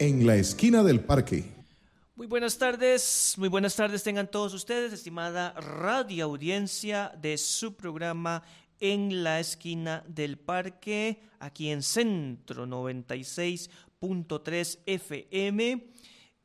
En la esquina del parque. Muy buenas tardes, muy buenas tardes tengan todos ustedes, estimada radio audiencia de su programa En la esquina del parque, aquí en Centro 96.3 FM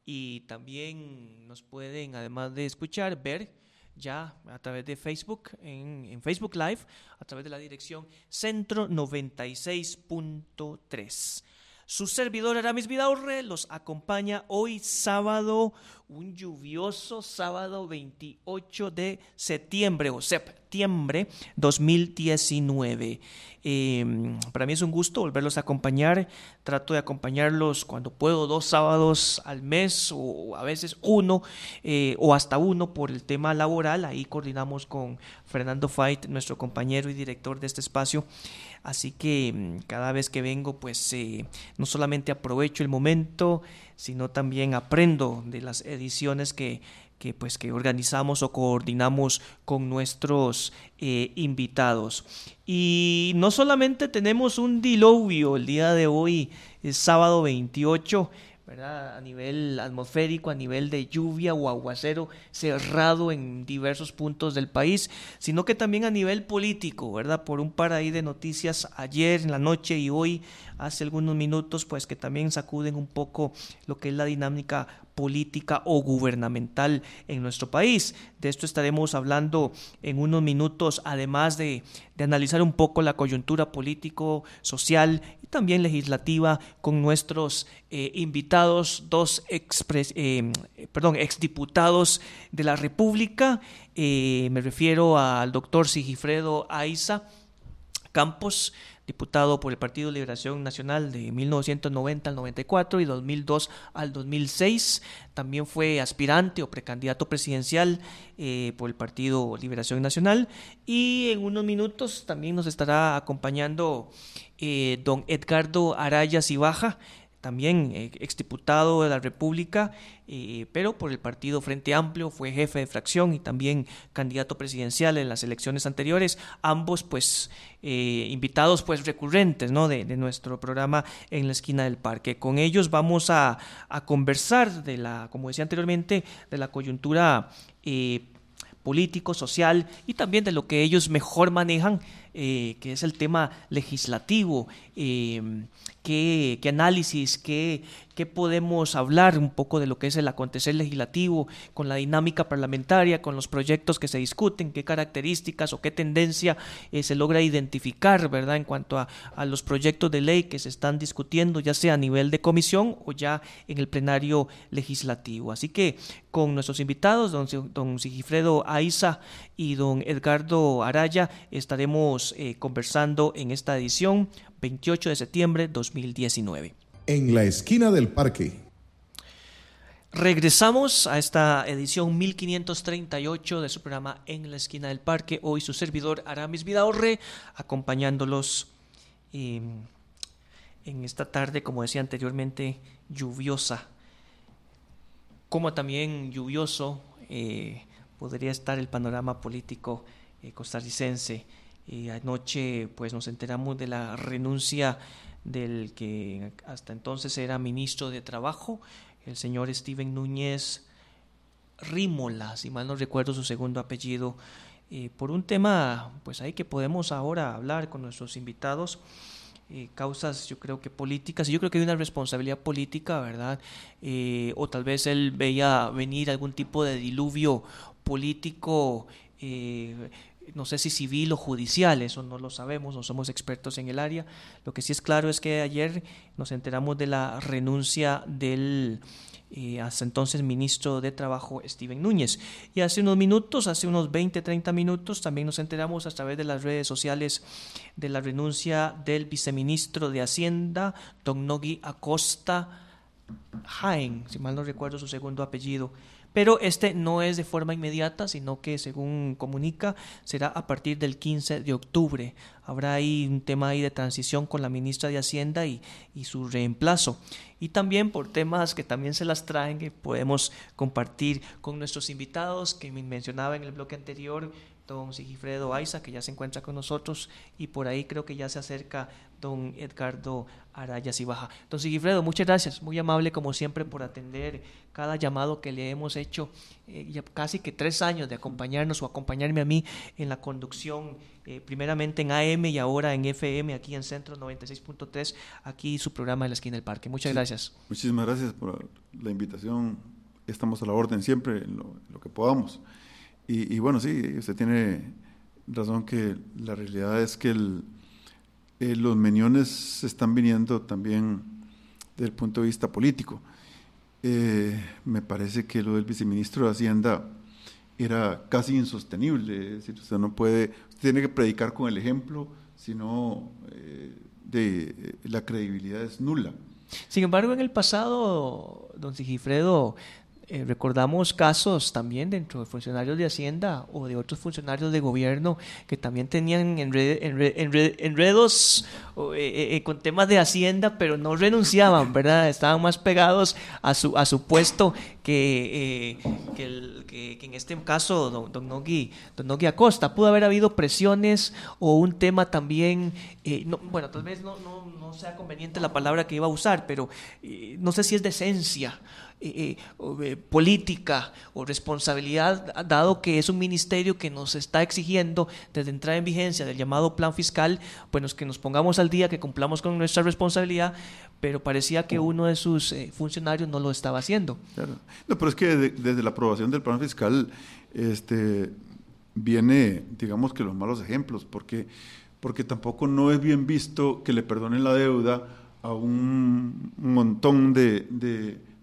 y también nos pueden, además de escuchar, ver ya a través de Facebook, en, Facebook Live, a través de la dirección Centro 96.3. Su servidor Aramis Vidaurre los acompaña hoy sábado, un lluvioso sábado 28 de septiembre o septiembre 2019. Em, para mí es un gusto volverlos a acompañar. Trato de acompañarlos cuando puedo, dos sábados al mes o a veces uno eh, o hasta uno por el tema laboral. Ahí coordinamos con Fernando Fait, nuestro compañero y director de este espacio. Así que mm, cada vez que vengo, pues eh, no solamente aprovecho el momento, sino también aprendo de las ediciones que, pues, que organizamos o coordinamos con nuestros eh, invitados. Y no solamente tenemos un diluvio el día de hoy, es sábado 28, a nivel atmosférico, a nivel de lluvia o aguacero cerrado en diversos puntos del país, sino que también a nivel político, ¿verdad? Por un par ahí de noticias ayer en la noche y hoy, hace algunos minutos, pues que también sacuden un poco lo que es la dinámica política o gubernamental en nuestro país. De esto estaremos hablando en unos minutos, además de, analizar un poco la coyuntura político, social y también legislativa con nuestros eh, invitados, dos expres, eh, perdón, exdiputados de la República. Eh, me refiero al doctor Sigifredo Aiza Campos, diputado por el Partido Liberación Nacional de 1990 al 94 y 2002 al 2006. También fue aspirante o precandidato presidencial eh, por el Partido Liberación Nacional. Y en unos minutos también nos estará acompañando eh, don Edgardo Araya Cibaja también eh, exdiputado de la República, eh, pero por el partido Frente Amplio, fue jefe de fracción y también candidato presidencial en las elecciones anteriores, ambos pues eh, invitados pues recurrentes ¿no? de, nuestro programa en la esquina del parque. Con ellos vamos a, conversar de la, como decía anteriormente, de la coyuntura político, social y también de lo que ellos mejor manejan, que es el tema legislativo qué, análisis, qué, qué, podemos hablar un poco de lo que es el acontecer legislativo, con la dinámica parlamentaria, con los proyectos que se discuten, qué características o qué tendencia eh, se logra identificar, ¿verdad?, en cuanto a, los proyectos de ley que se están discutiendo, ya sea a nivel de comisión o ya en el plenario legislativo. Así que con nuestros invitados, don, don Sigifredo Aiza y don Edgardo Araya, estaremos eh, conversando en esta edición 28 de septiembre 2019. En la esquina del parque. Regresamos a esta edición 1538 de su programa En la esquina del parque. Hoy su servidor Aramis Vidaurre, acompañándolos em, en esta tarde, como decía anteriormente, lluviosa. Como también lluvioso eh, podría estar el panorama político eh, costarricense anoche pues nos enteramos de la renuncia del que hasta entonces era ministro de Trabajo, el señor Steven Núñez Rímola, si mal no recuerdo su segundo apellido, eh, por un tema pues ahí que podemos ahora hablar con nuestros invitados. Eh, causas yo creo que políticas, y yo creo que hay una responsabilidad política, ¿verdad? Eh, o tal vez él veía venir algún tipo de diluvio político no sé si civil o judicial, eso no lo sabemos, no somos expertos en el área. Lo que sí es claro es que ayer nos enteramos de la renuncia del eh, hasta entonces ministro de Trabajo Steven Núñez. Y hace unos minutos, hace unos 20, 30 minutos, también nos enteramos a través de las redes sociales de la renuncia del viceministro de Hacienda, Don Nogui Acosta Jaén, si mal no recuerdo su segundo apellido pero este no es de forma inmediata, sino que según comunica será a partir del 15 de octubre. Habrá ahí un tema ahí de transición con la ministra de Hacienda y, y su reemplazo. Y también por temas que también se las traen, que podemos compartir con nuestros invitados, que me mencionaba en el bloque anterior, don Sigifredo Aiza, que ya se encuentra con nosotros, y por ahí creo que ya se acerca don Edgardo Arayas y Baja. Don Sigifredo, muchas gracias, muy amable como siempre por atender cada llamado que le hemos hecho, eh, ya casi que tres años de acompañarnos o acompañarme a mí en la conducción, eh, primeramente en AM y ahora en FM, aquí en Centro 96.3, aquí su programa de la esquina del parque. Muchas gracias. Muchísimas gracias por la invitación, estamos a la orden siempre en lo, que podamos. Y, bueno, sí, usted tiene razón que la realidad es que eh, los meniones se están viniendo también desde el punto de vista político. Eh, me parece que lo del viceministro de Hacienda era casi insostenible. Es decir, usted no puede, usted tiene que predicar con el ejemplo, sino eh, de, la credibilidad es nula. Sin embargo, en el pasado, don Sigifredo, eh, recordamos casos también dentro de funcionarios de Hacienda o de otros funcionarios de gobierno que también tenían enredos eh, eh, con temas de Hacienda, pero no renunciaban, ¿verdad? Estaban más pegados a su, a su puesto que, que, en este caso don, don, Nogui, don Nogui Acosta. Pudo haber habido presiones o un tema también, no, bueno, tal vez no, no, no, sea conveniente la palabra que iba a usar, pero no sé si es decencia eh, eh, política o responsabilidad, dado que es un ministerio que nos está exigiendo desde entrada en vigencia del llamado plan fiscal, pues que nos pongamos al día, que cumplamos con nuestra responsabilidad, pero parecía que uno de sus eh, funcionarios no lo estaba haciendo. No, pero es que desde la aprobación del plan fiscal este, viene, digamos que los malos ejemplos, porque, porque tampoco no es bien visto que le perdonen la deuda a un montón de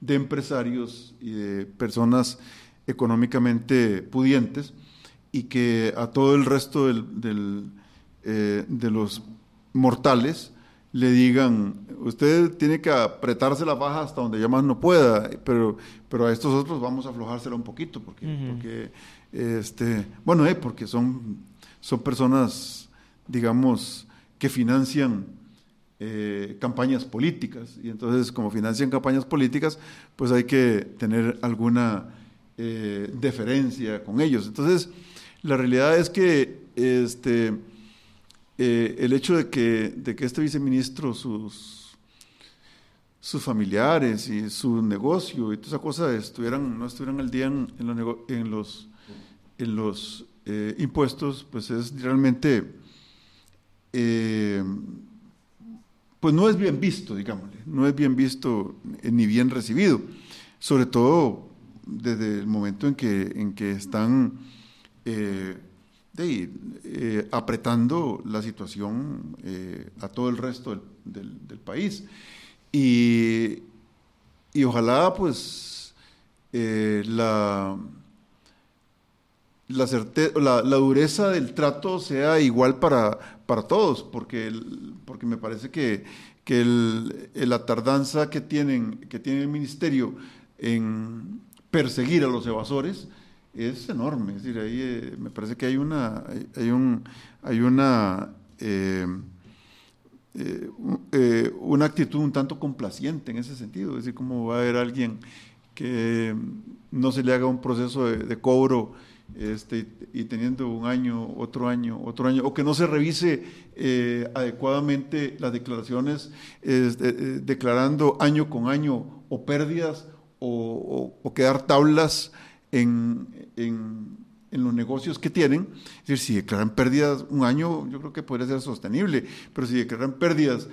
de empresarios y de personas económicamente pudientes y que a todo el resto del, eh, de los mortales le digan, usted tiene que apretarse la baja hasta donde ya más no pueda, pero, pero a estos otros vamos a aflojársela un poquito, porque, porque este, bueno, eh, porque son, son personas, digamos, que financian eh, campañas políticas. Y entonces, como financian campañas políticas, pues hay que tener alguna eh, deferencia con ellos. Entonces, la realidad es que este, eh, el hecho de que, de que este viceministro, sus, sus familiares y su negocio y toda esa cosa estuvieran, no estuvieran al día en, en los, en los, impuestos, pues es realmente pues no es bien visto, digámosle, no es bien visto eh, ni bien recibido, sobre todo desde el momento en que, en que están eh, eh, apretando la situación a todo el resto del, país. Y, y, ojalá pues la, la, la, dureza del trato sea igual para, para todos, porque, porque me parece que, que la tardanza que, tienen, que tiene el ministerio en perseguir a los evasores es enorme. Es decir, ahí eh, me parece que hay una, hay, un, hay una, eh, eh, una actitud un tanto complaciente en ese sentido. Es decir, cómo va a haber alguien que no se le haga un proceso de cobro este, y teniendo un año, otro año, otro año, o que no se revise adecuadamente las declaraciones, eh, declarando año con año o pérdidas o, quedar tablas en, en, en, los negocios que tienen. Es decir, si declaran pérdidas un año, yo creo que podría ser sostenible, pero si declaran pérdidas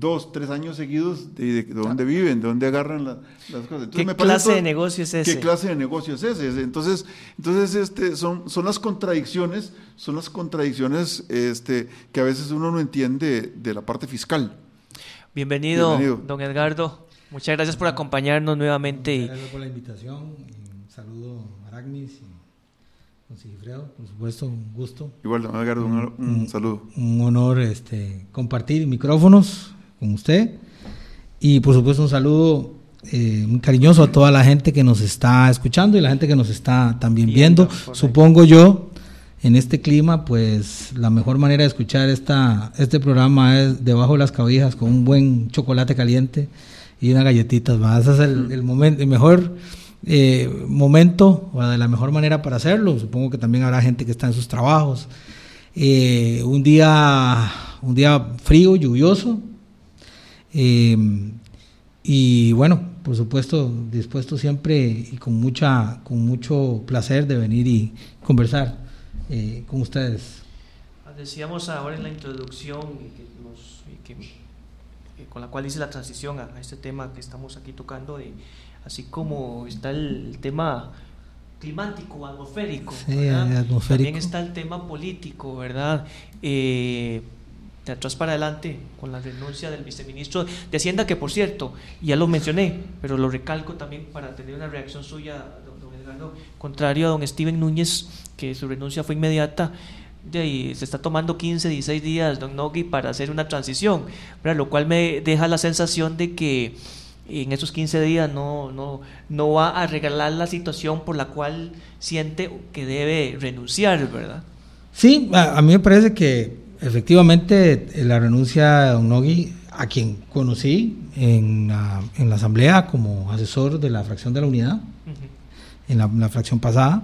dos, tres años seguidos de, dónde viven, de dónde agarran las cosas. ¿Qué clase de negocio es ese? ¿Qué clase de negocio es ese? Entonces, entonces este, son, son las contradicciones, son las contradicciones este, que a veces uno no entiende de la parte fiscal. Bienvenido, don Edgardo. Muchas gracias por acompañarnos nuevamente. Gracias por la invitación. Saludo a Aragnis y don Sigifredo, por supuesto, un gusto. Igual, don Edgardo, un, un, saludo. Un honor este, compartir micrófonos con usted. Y por supuesto un saludo eh, muy cariñoso a toda la gente que nos está escuchando y la gente que nos está también viendo. Supongo yo, en este clima, pues la mejor manera de escuchar esta, este programa es debajo de las cabijas con un buen chocolate caliente y unas galletitas más. Ese es el, momento, el mejor eh, momento o de la mejor manera para hacerlo. Supongo que también habrá gente que está en sus trabajos. Eh, un día un día frío, lluvioso. Eh, y bueno, por supuesto, dispuesto siempre y con mucha, con mucho placer de venir y conversar con ustedes. Decíamos ahora en la introducción con la cual hice la transición a, este tema que estamos aquí tocando de así como está el tema climático, atmosférico, también está el tema político, ¿verdad? Eh, de atrás para adelante, con la renuncia del viceministro de Hacienda, que por cierto, ya lo mencioné, pero lo recalco también para tener una reacción suya, don, Edgardo, contrario a don Steven Núñez, que su renuncia fue inmediata, y se está tomando 15, 16 días, don Nogui, para hacer una transición, lo cual me deja la sensación de que en esos 15 días no, no, no va a regalar la situación por la cual siente que debe renunciar, ¿verdad? Sí, a, mí me parece que efectivamente la renuncia de Don Nogui, a quien conocí en la, en la, asamblea como asesor de la fracción de la unidad, en la, fracción pasada,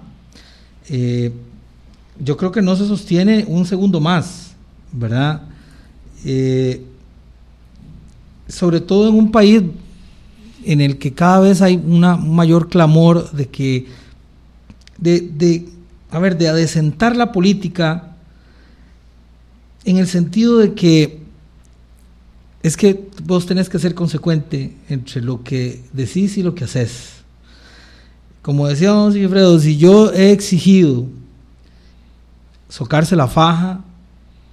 eh, yo creo que no se sostiene un segundo más, ¿verdad? Eh, sobre todo en un país en el que cada vez hay una, un mayor clamor de que, de, a ver, de adecentar la política en el sentido de que es que vos tenés que ser consecuente entre lo que decís y lo que haces. Como decía don Sigfredo, si yo he exigido socarse la faja,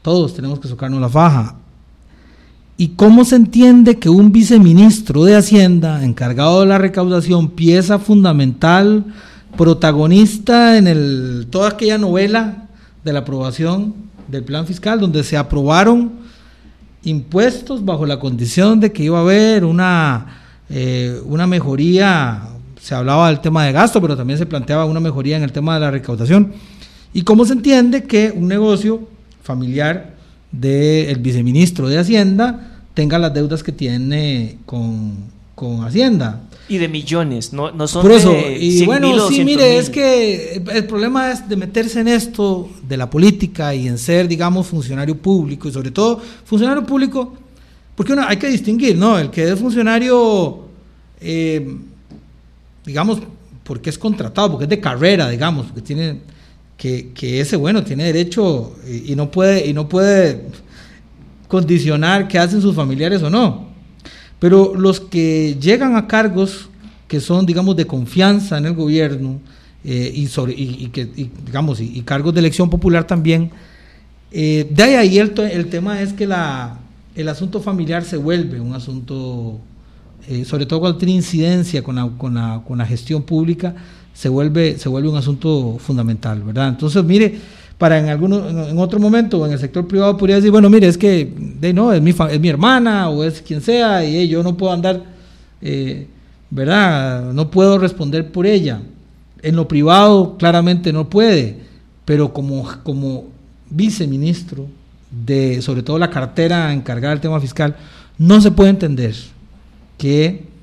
todos tenemos que socarnos la faja. ¿Y cómo se entiende que un viceministro de Hacienda, encargado de la recaudación, pieza fundamental, protagonista en toda aquella novela de la aprobación del plan fiscal, donde se aprobaron impuestos bajo la condición de que iba a haber una, eh, una mejoría, se hablaba del tema de gasto, pero también se planteaba una mejoría en el tema de la recaudación. ¿Y cómo se entiende que un negocio familiar del viceministro de Hacienda tenga las deudas que tiene con, Hacienda. Y de millones, no, no son Por eso, y bueno, sí, mire, es que el problema es de meterse en esto de la política y en ser, digamos, funcionario público, y sobre todo funcionario público, porque uno, hay que distinguir, ¿no? El que es funcionario, eh, digamos, porque es contratado, porque es de carrera, digamos, porque tiene, que, que ese, bueno, tiene derecho y, y no puede, y no puede condicionar qué hacen sus familiares o no. Pero los que llegan a cargos que son, digamos, de confianza en el gobierno eh, y, sobre, y, que, digamos, y, cargos de elección popular también, eh, de ahí el, el, tema es que la, el asunto familiar se vuelve un asunto, eh, sobre todo cuando tiene incidencia con la, con la, con la gestión pública, se vuelve, se vuelve un asunto fundamental, ¿verdad? Entonces, mire, para en alguno, en otro momento en el sector privado podría decir, bueno, mire, es que no, es mi, es mi hermana o es quien sea y yo no puedo andar, eh, ¿verdad? No puedo responder por ella. En lo privado claramente no puede, pero como, como viceministro de, sobre todo la cartera encargada del tema fiscal, no se puede entender que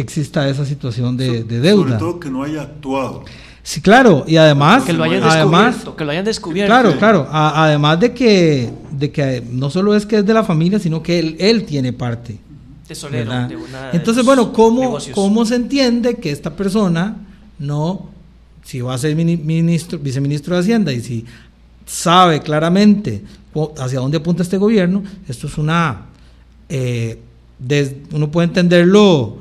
exista esa situación de, de deuda. Sobre todo que no haya actuado. Sí, claro, y además que lo hayan además, descubierto, que lo hayan descubierto. Claro, claro, además de que de que no solo es que es de la familia, sino que él, él tiene parte. Tesorero de una Entonces, bueno, ¿cómo, ¿cómo se entiende que esta persona no si va a ser ministro, viceministro de Hacienda y si sabe claramente hacia dónde apunta este gobierno, esto es una eh, uno puede entenderlo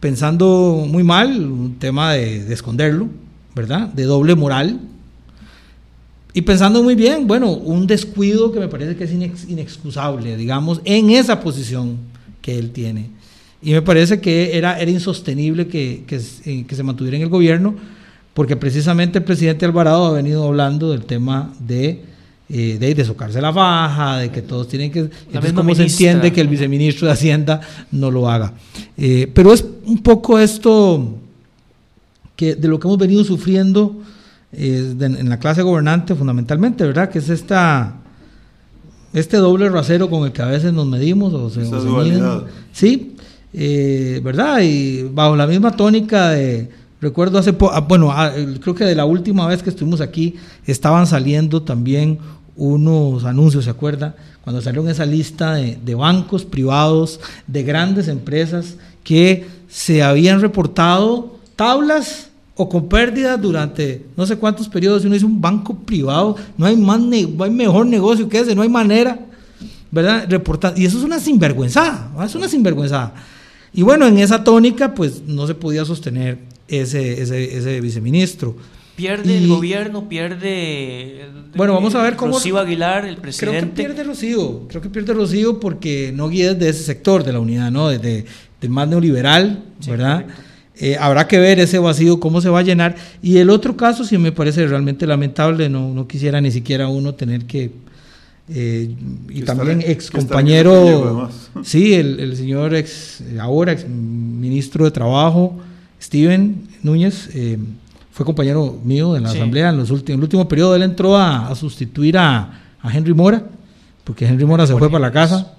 pensando muy mal, un tema de esconderlo, ¿verdad? De doble moral. Y pensando muy bien, bueno, un descuido que me parece que es inexcusable, digamos, en esa posición que él tiene. Y me parece que era, era insostenible que, que, eh, se mantuviera en el gobierno, porque precisamente el presidente Alvarado ha venido hablando del tema de, eh, de, socarse la baja, de que todos tienen que... Entonces, ¿cómo se entiende que el viceministro de Hacienda no lo haga? Eh, pero es un poco esto de lo que hemos venido sufriendo eh, en la clase gobernante fundamentalmente, ¿verdad? Que es esta este doble rasero con el que a veces nos medimos o se, Esa Sí, eh, ¿verdad? Y bajo la misma tónica de Recuerdo hace poco, bueno, ah, creo que de la última vez que estuvimos aquí estaban saliendo también unos anuncios, ¿se acuerda? Cuando salió esa lista de, de, bancos privados, de grandes empresas que se habían reportado tablas o con pérdidas durante no sé cuántos periodos. Uno dice un banco privado, no hay, más no hay mejor negocio que ese, no hay manera, ¿verdad? Reportar. Y eso es una sinvergüenzada, es una sinvergüenzada. Y bueno, en esa tónica, pues no se podía sostener ese, ese, ese viceministro. Pierde el gobierno, pierde. bueno, vamos a ver cómo. Rocío Aguilar, el presidente. Creo que pierde Rocío. Creo que pierde Rocío porque no guía desde ese sector de la unidad, ¿no? Desde del más neoliberal, ¿verdad? Eh, habrá que ver ese vacío, cómo se va a llenar. Y el otro caso, sí me parece realmente lamentable, no, no quisiera ni siquiera uno tener que. Eh, y también ex compañero, sí, el, el, señor ex, ahora ex ministro de Trabajo, Steven Núñez, eh, fue compañero mío en la Asamblea en, los últimos, en el último periodo. Él entró a, sustituir a, Henry Mora, porque Henry Mora se fue para la casa.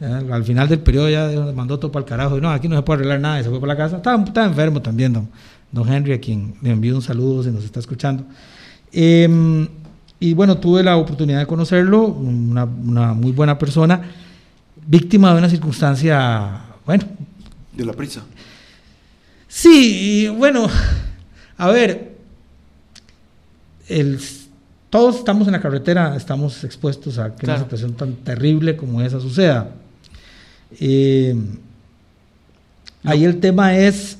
al final del periodo ya mandó todo para el carajo. No, aquí no se puede arreglar nada y se fue para la casa. Estaba, enfermo también, don, don, Henry, a quien le envío un saludo si nos está escuchando. Em, y bueno, tuve la oportunidad de conocerlo, una, una muy buena persona, víctima de una circunstancia, bueno. De la prisa. Sí, y bueno, a ver, el, todos estamos en la carretera, estamos expuestos a que una situación tan terrible como esa suceda. Eh, ahí el tema es,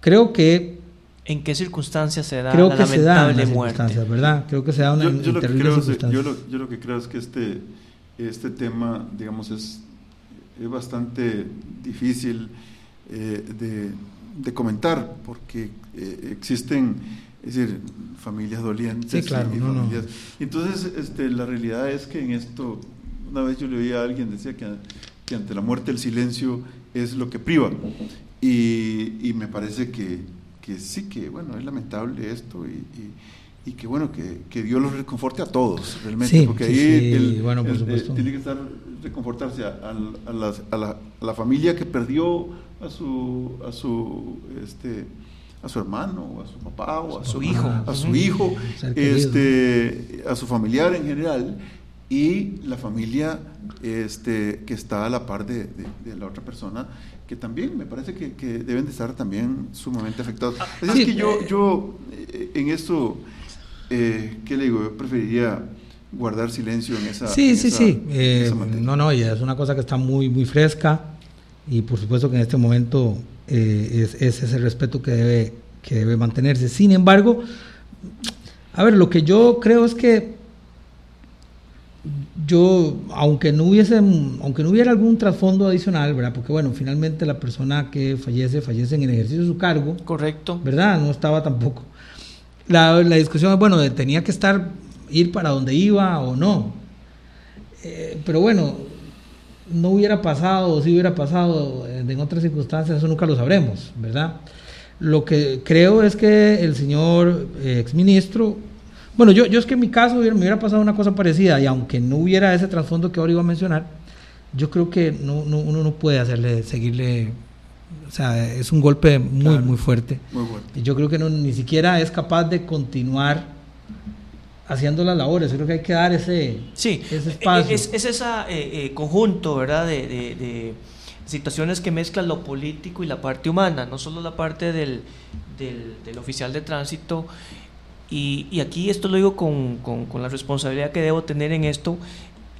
creo que... ¿En qué circunstancias se da creo la que se da muerte? ¿verdad? Creo que se da una yo, lo que creo, yo, lo, yo, lo, que creo es que este, este tema, digamos, es, es bastante difícil eh, de de comentar, porque eh, existen, es decir, familias dolientes. claro, y Entonces, este, la realidad es que en esto, una vez yo le oí a alguien decía que, que ante la muerte el silencio es lo que priva. Y, y me parece que, que, sí, que bueno, es lamentable esto y, y, que bueno, que, que, Dios los reconforte a todos, realmente, porque ahí bueno, por tiene que estar reconfortarse a, a, a, la, a la familia que perdió a su, a su, este, a su hermano, a su papá, o a su, hijo, a su hijo, este, a su familiar en general, y la familia este, que está a la par de, de, la otra persona, que también me parece que, que deben de estar también sumamente afectados. Ah, es que yo, yo eh, en esto, eh, ¿qué le digo? Yo preferiría guardar silencio en esa. Sí, sí, sí. Eh, no, no, y es una cosa que está muy, muy fresca y por supuesto que en este momento eh, es, es, ese respeto que debe, que debe mantenerse. Sin embargo, a ver, lo que yo creo es que yo, aunque no hubiese, aunque no hubiera algún trasfondo adicional, ¿verdad? Porque bueno, finalmente la persona que fallece, fallece en el ejercicio de su cargo. Correcto. ¿Verdad? No estaba tampoco. La, la discusión es, bueno, tenía que estar, ir para donde iba o no. Eh, pero bueno, no hubiera pasado o si hubiera pasado en otras circunstancias, eso nunca lo sabremos, ¿verdad? Lo que creo es que el señor eh, exministro, bueno, yo, yo es que en mi caso me hubiera pasado una cosa parecida y aunque no hubiera ese trasfondo que ahora iba a mencionar, yo creo que no, uno no puede hacerle, seguirle, o sea, es un golpe muy, muy fuerte. Muy fuerte. Y yo creo que no, ni siquiera es capaz de continuar haciendo las labores. Creo que hay que dar ese, sí, ese espacio. Es, es ese eh, eh, conjunto, ¿verdad? De, de, situaciones que mezclan lo político y la parte humana, no solo la parte del, del, oficial de tránsito. Y, y, aquí esto lo digo con, con, con, la responsabilidad que debo tener en esto,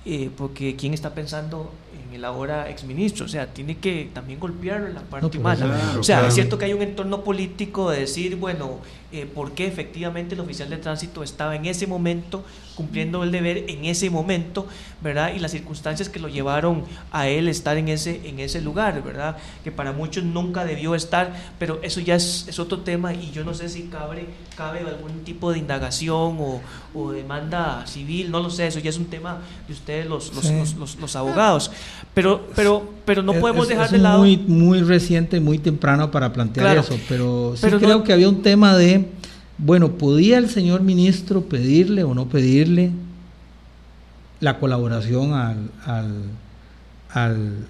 eh, porque ¿quién está pensando el ahora exministro. O sea, tiene que también golpearlo en la parte humana. o sea, es cierto que hay un entorno político de decir, bueno, eh, por qué efectivamente el oficial de tránsito estaba en ese momento cumpliendo el deber en ese momento, ¿verdad? Y las circunstancias que lo llevaron a él estar en ese, en ese lugar, ¿verdad? Que para muchos nunca debió estar, pero eso ya es, es otro tema y yo no sé si cabe, cabe algún tipo de indagación o, o, demanda civil, no lo sé, eso ya es un tema de ustedes los, los, los, los, abogados. Pero, pero, pero no podemos dejar de lado... Muy, muy reciente, muy temprano para plantear eso, pero sí creo que había un tema de bueno, ¿podía el señor ministro pedirle o no pedirle la colaboración al, al,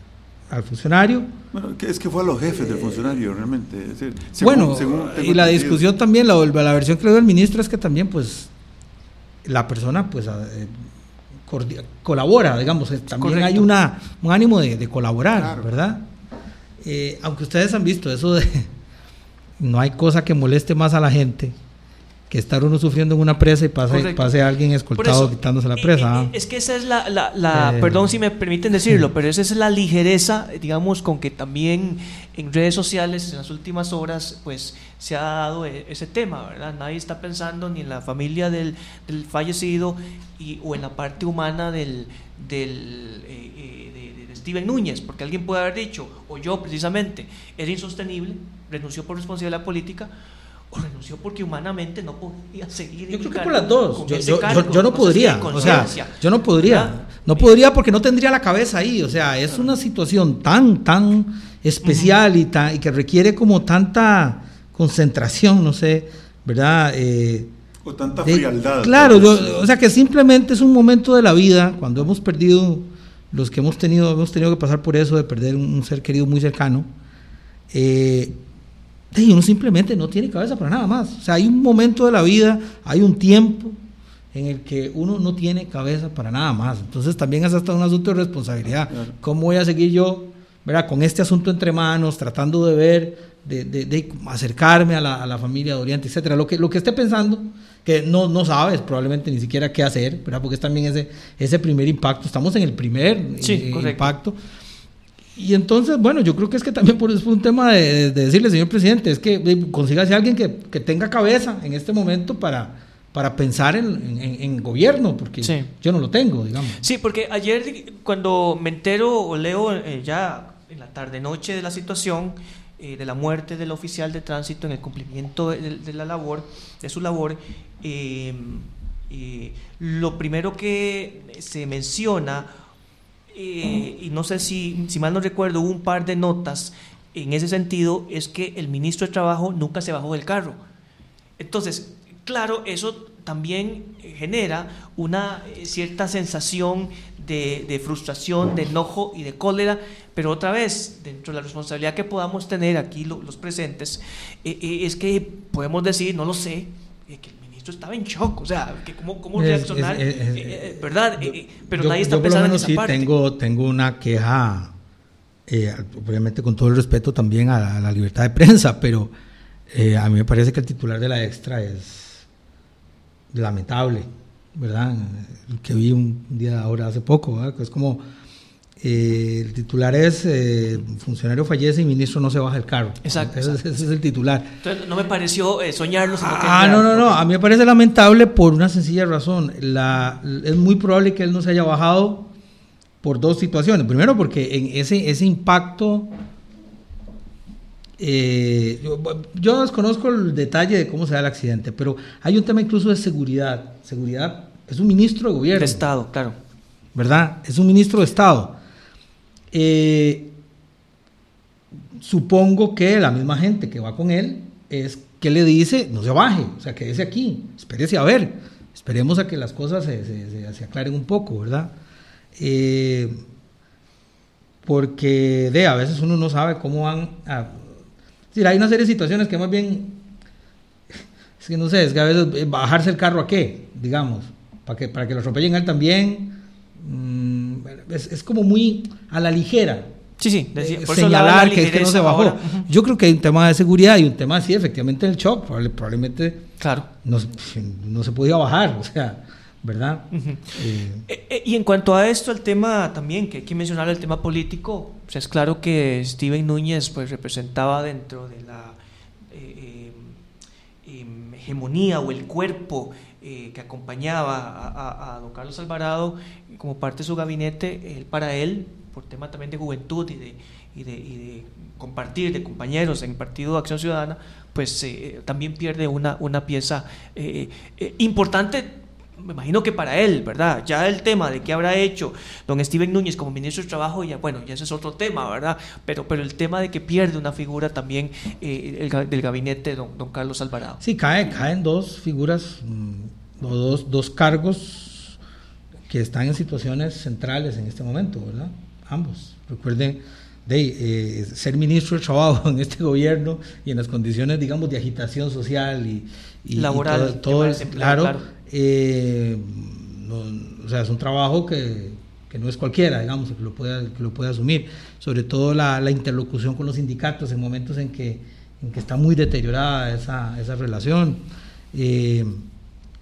al funcionario. Bueno, es que fue a los jefes del funcionario realmente. bueno, y la discusión también, la, la, versión que le dio el ministro es que también, pues, la persona, pues, eh, colabora, digamos, eh, también hay una, un ánimo de, colaborar, ¿verdad? Eh, aunque ustedes han visto eso de no hay cosa que moleste más a la gente que estar uno sufriendo en una presa y pase, pase alguien escoltado quitándose la presa. ¿ah? Es que esa es la, la, eh. perdón si me permiten decirlo, pero esa es la ligereza, digamos, con que también en redes sociales en las últimas horas, pues se ha dado e, ese tema, ¿verdad? Nadie está pensando ni en la familia del, del fallecido y, o en la parte humana del, del eh, eh, de, Steven Núñez, porque alguien puede haber dicho, o yo precisamente, era insostenible, renunció por responsabilidad política, o renunció porque humanamente no podía seguir. Yo creo que por las dos. Yo, yo, no podría. O sea, yo no podría. No podría porque no tendría la cabeza ahí. O sea, es una situación tan, tan especial y, tan, y que requiere como tanta concentración, no sé, ¿verdad? Eh, o tanta frialdad. Claro, o sea que simplemente es un momento de la vida cuando hemos perdido, los que hemos tenido, hemos tenido que pasar por eso de perder un, ser querido muy cercano. Eh, y uno simplemente no tiene cabeza para nada más. O sea, hay un momento de la vida, hay un tiempo en el que uno no tiene cabeza para nada más. Entonces también es hasta un asunto de responsabilidad. ¿Cómo voy a seguir yo ¿verdad? con este asunto entre manos, tratando de ver, de, acercarme a la, familia de Oriente, etcétera? Lo que, lo que esté pensando, que no, no sabes probablemente ni siquiera qué hacer, ¿verdad? porque es también ese, ese primer impacto. Estamos en el primer eh, impacto. Y entonces, bueno, yo creo que es que también por eso fue un tema de, decirle, señor presidente, es que consígase alguien que, que, tenga cabeza en este momento para, para pensar en, en, gobierno, porque yo no lo tengo, digamos. Sí, porque ayer cuando me entero o leo eh, ya en la tarde-noche de la situación, eh, de la muerte del oficial de tránsito en el cumplimiento de, la labor, de su labor, eh, lo primero que se menciona eh, y no sé si, si mal no recuerdo, hubo un par de notas en ese sentido, es que el ministro de Trabajo nunca se bajó del carro. Entonces, claro, eso también genera una eh, cierta sensación de, frustración, de enojo y de cólera, pero otra vez, dentro de la responsabilidad que podamos tener aquí los presentes, eh, es que podemos decir, no lo sé, que esto estaba en shock, o sea, que cómo, cómo reaccionar, eh, eh, ¿verdad? Eh, pero nadie está pensando en esa sí Tengo, tengo una queja, obviamente con todo el respeto también a la, libertad de prensa, pero a mí me parece que el titular de la extra es lamentable, ¿verdad? El que vi un día ahora hace poco, ¿verdad? es como eh, el titular es eh, funcionario fallece y ministro no se baja el carro. Exacto. Ese, es el titular. Entonces, no me pareció eh, soñarlo. ah, no, no, no. A mí me parece lamentable por una sencilla razón. La, es muy probable que él no se haya bajado por dos situaciones. Primero, porque en ese, ese impacto. Yo, yo, desconozco el detalle de cómo se da el accidente, pero hay un tema incluso de seguridad. Seguridad es un ministro de gobierno. De Estado, claro. ¿Verdad? Es un ministro de Estado eh, supongo que la misma gente que va con él es que le dice, no se baje, o sea, quédese aquí, espérese a ver, esperemos a que las cosas se, aclaren un poco, ¿verdad? Eh, porque a veces uno no sabe cómo van a... decir, hay una serie de situaciones que más bien, es que no sé, es que a veces eh, bajarse el carro a qué, digamos, para que, para que lo atropellen él también. Mm, es, como muy a la ligera. Sí, sí, eh, señalar que es que no se bajó. Yo creo que hay un tema de seguridad y un tema, sí, efectivamente, el shock. Probablemente claro. no, no se podía bajar, o sea, ¿verdad? Eh, eh, y en cuanto a esto, el tema también, que hay que mencionar el tema político, pues es claro que Steven Núñez pues, representaba dentro de la em, hegemonía o el cuerpo que acompañaba a, don Carlos Alvarado como parte de su gabinete, él, para él, por tema también de juventud y de, y de, y de compartir de compañeros en el Partido Acción Ciudadana, pues eh, también pierde una, una pieza eh, eh, importante me imagino que para él, ¿verdad? Ya el tema de qué habrá hecho don Steven Núñez como ministro de Trabajo, ya bueno, ya ese es otro tema, ¿verdad? Pero, pero el tema de que pierde una figura también el, del gabinete de don, don, Carlos Alvarado. Sí, cae, caen dos figuras, mm, dos, dos cargos que están en situaciones centrales en este momento, ¿verdad? Ambos. Recuerden, de eh, ser ministro de trabajo en este gobierno y en las condiciones, digamos, de agitación social y, y laboral, todo, todo claro, Eh, o sea, es un trabajo que, que, no es cualquiera, digamos, que lo puede, que lo puede asumir, sobre todo la, la, interlocución con los sindicatos en momentos en que, en que está muy deteriorada esa, esa relación eh,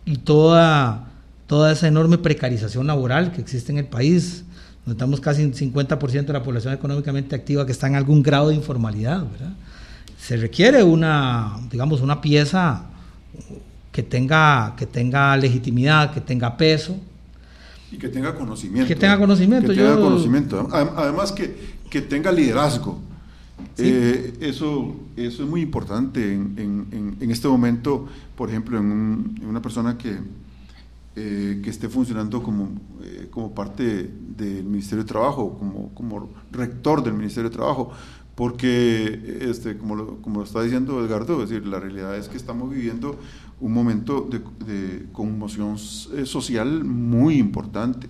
y toda, toda esa enorme precarización laboral que existe en el país Notamos casi un 50% de la población económicamente activa que está en algún grado de informalidad. ¿verdad? Se requiere una, digamos, una pieza que tenga, que tenga legitimidad, que tenga peso. Y que tenga conocimiento. Que tenga conocimiento. Que tenga conocimiento. Además que, que tenga liderazgo. Eh, eso, eso es muy importante en, en, en, este momento, por ejemplo, en, un, en una persona que, eh, que esté funcionando como, eh, como parte del Ministerio de Trabajo, como, como rector del Ministerio de Trabajo, porque, este, como, lo, como lo está diciendo Edgardo, es decir, la realidad es que estamos viviendo un momento de, conmoción eh, social muy importante,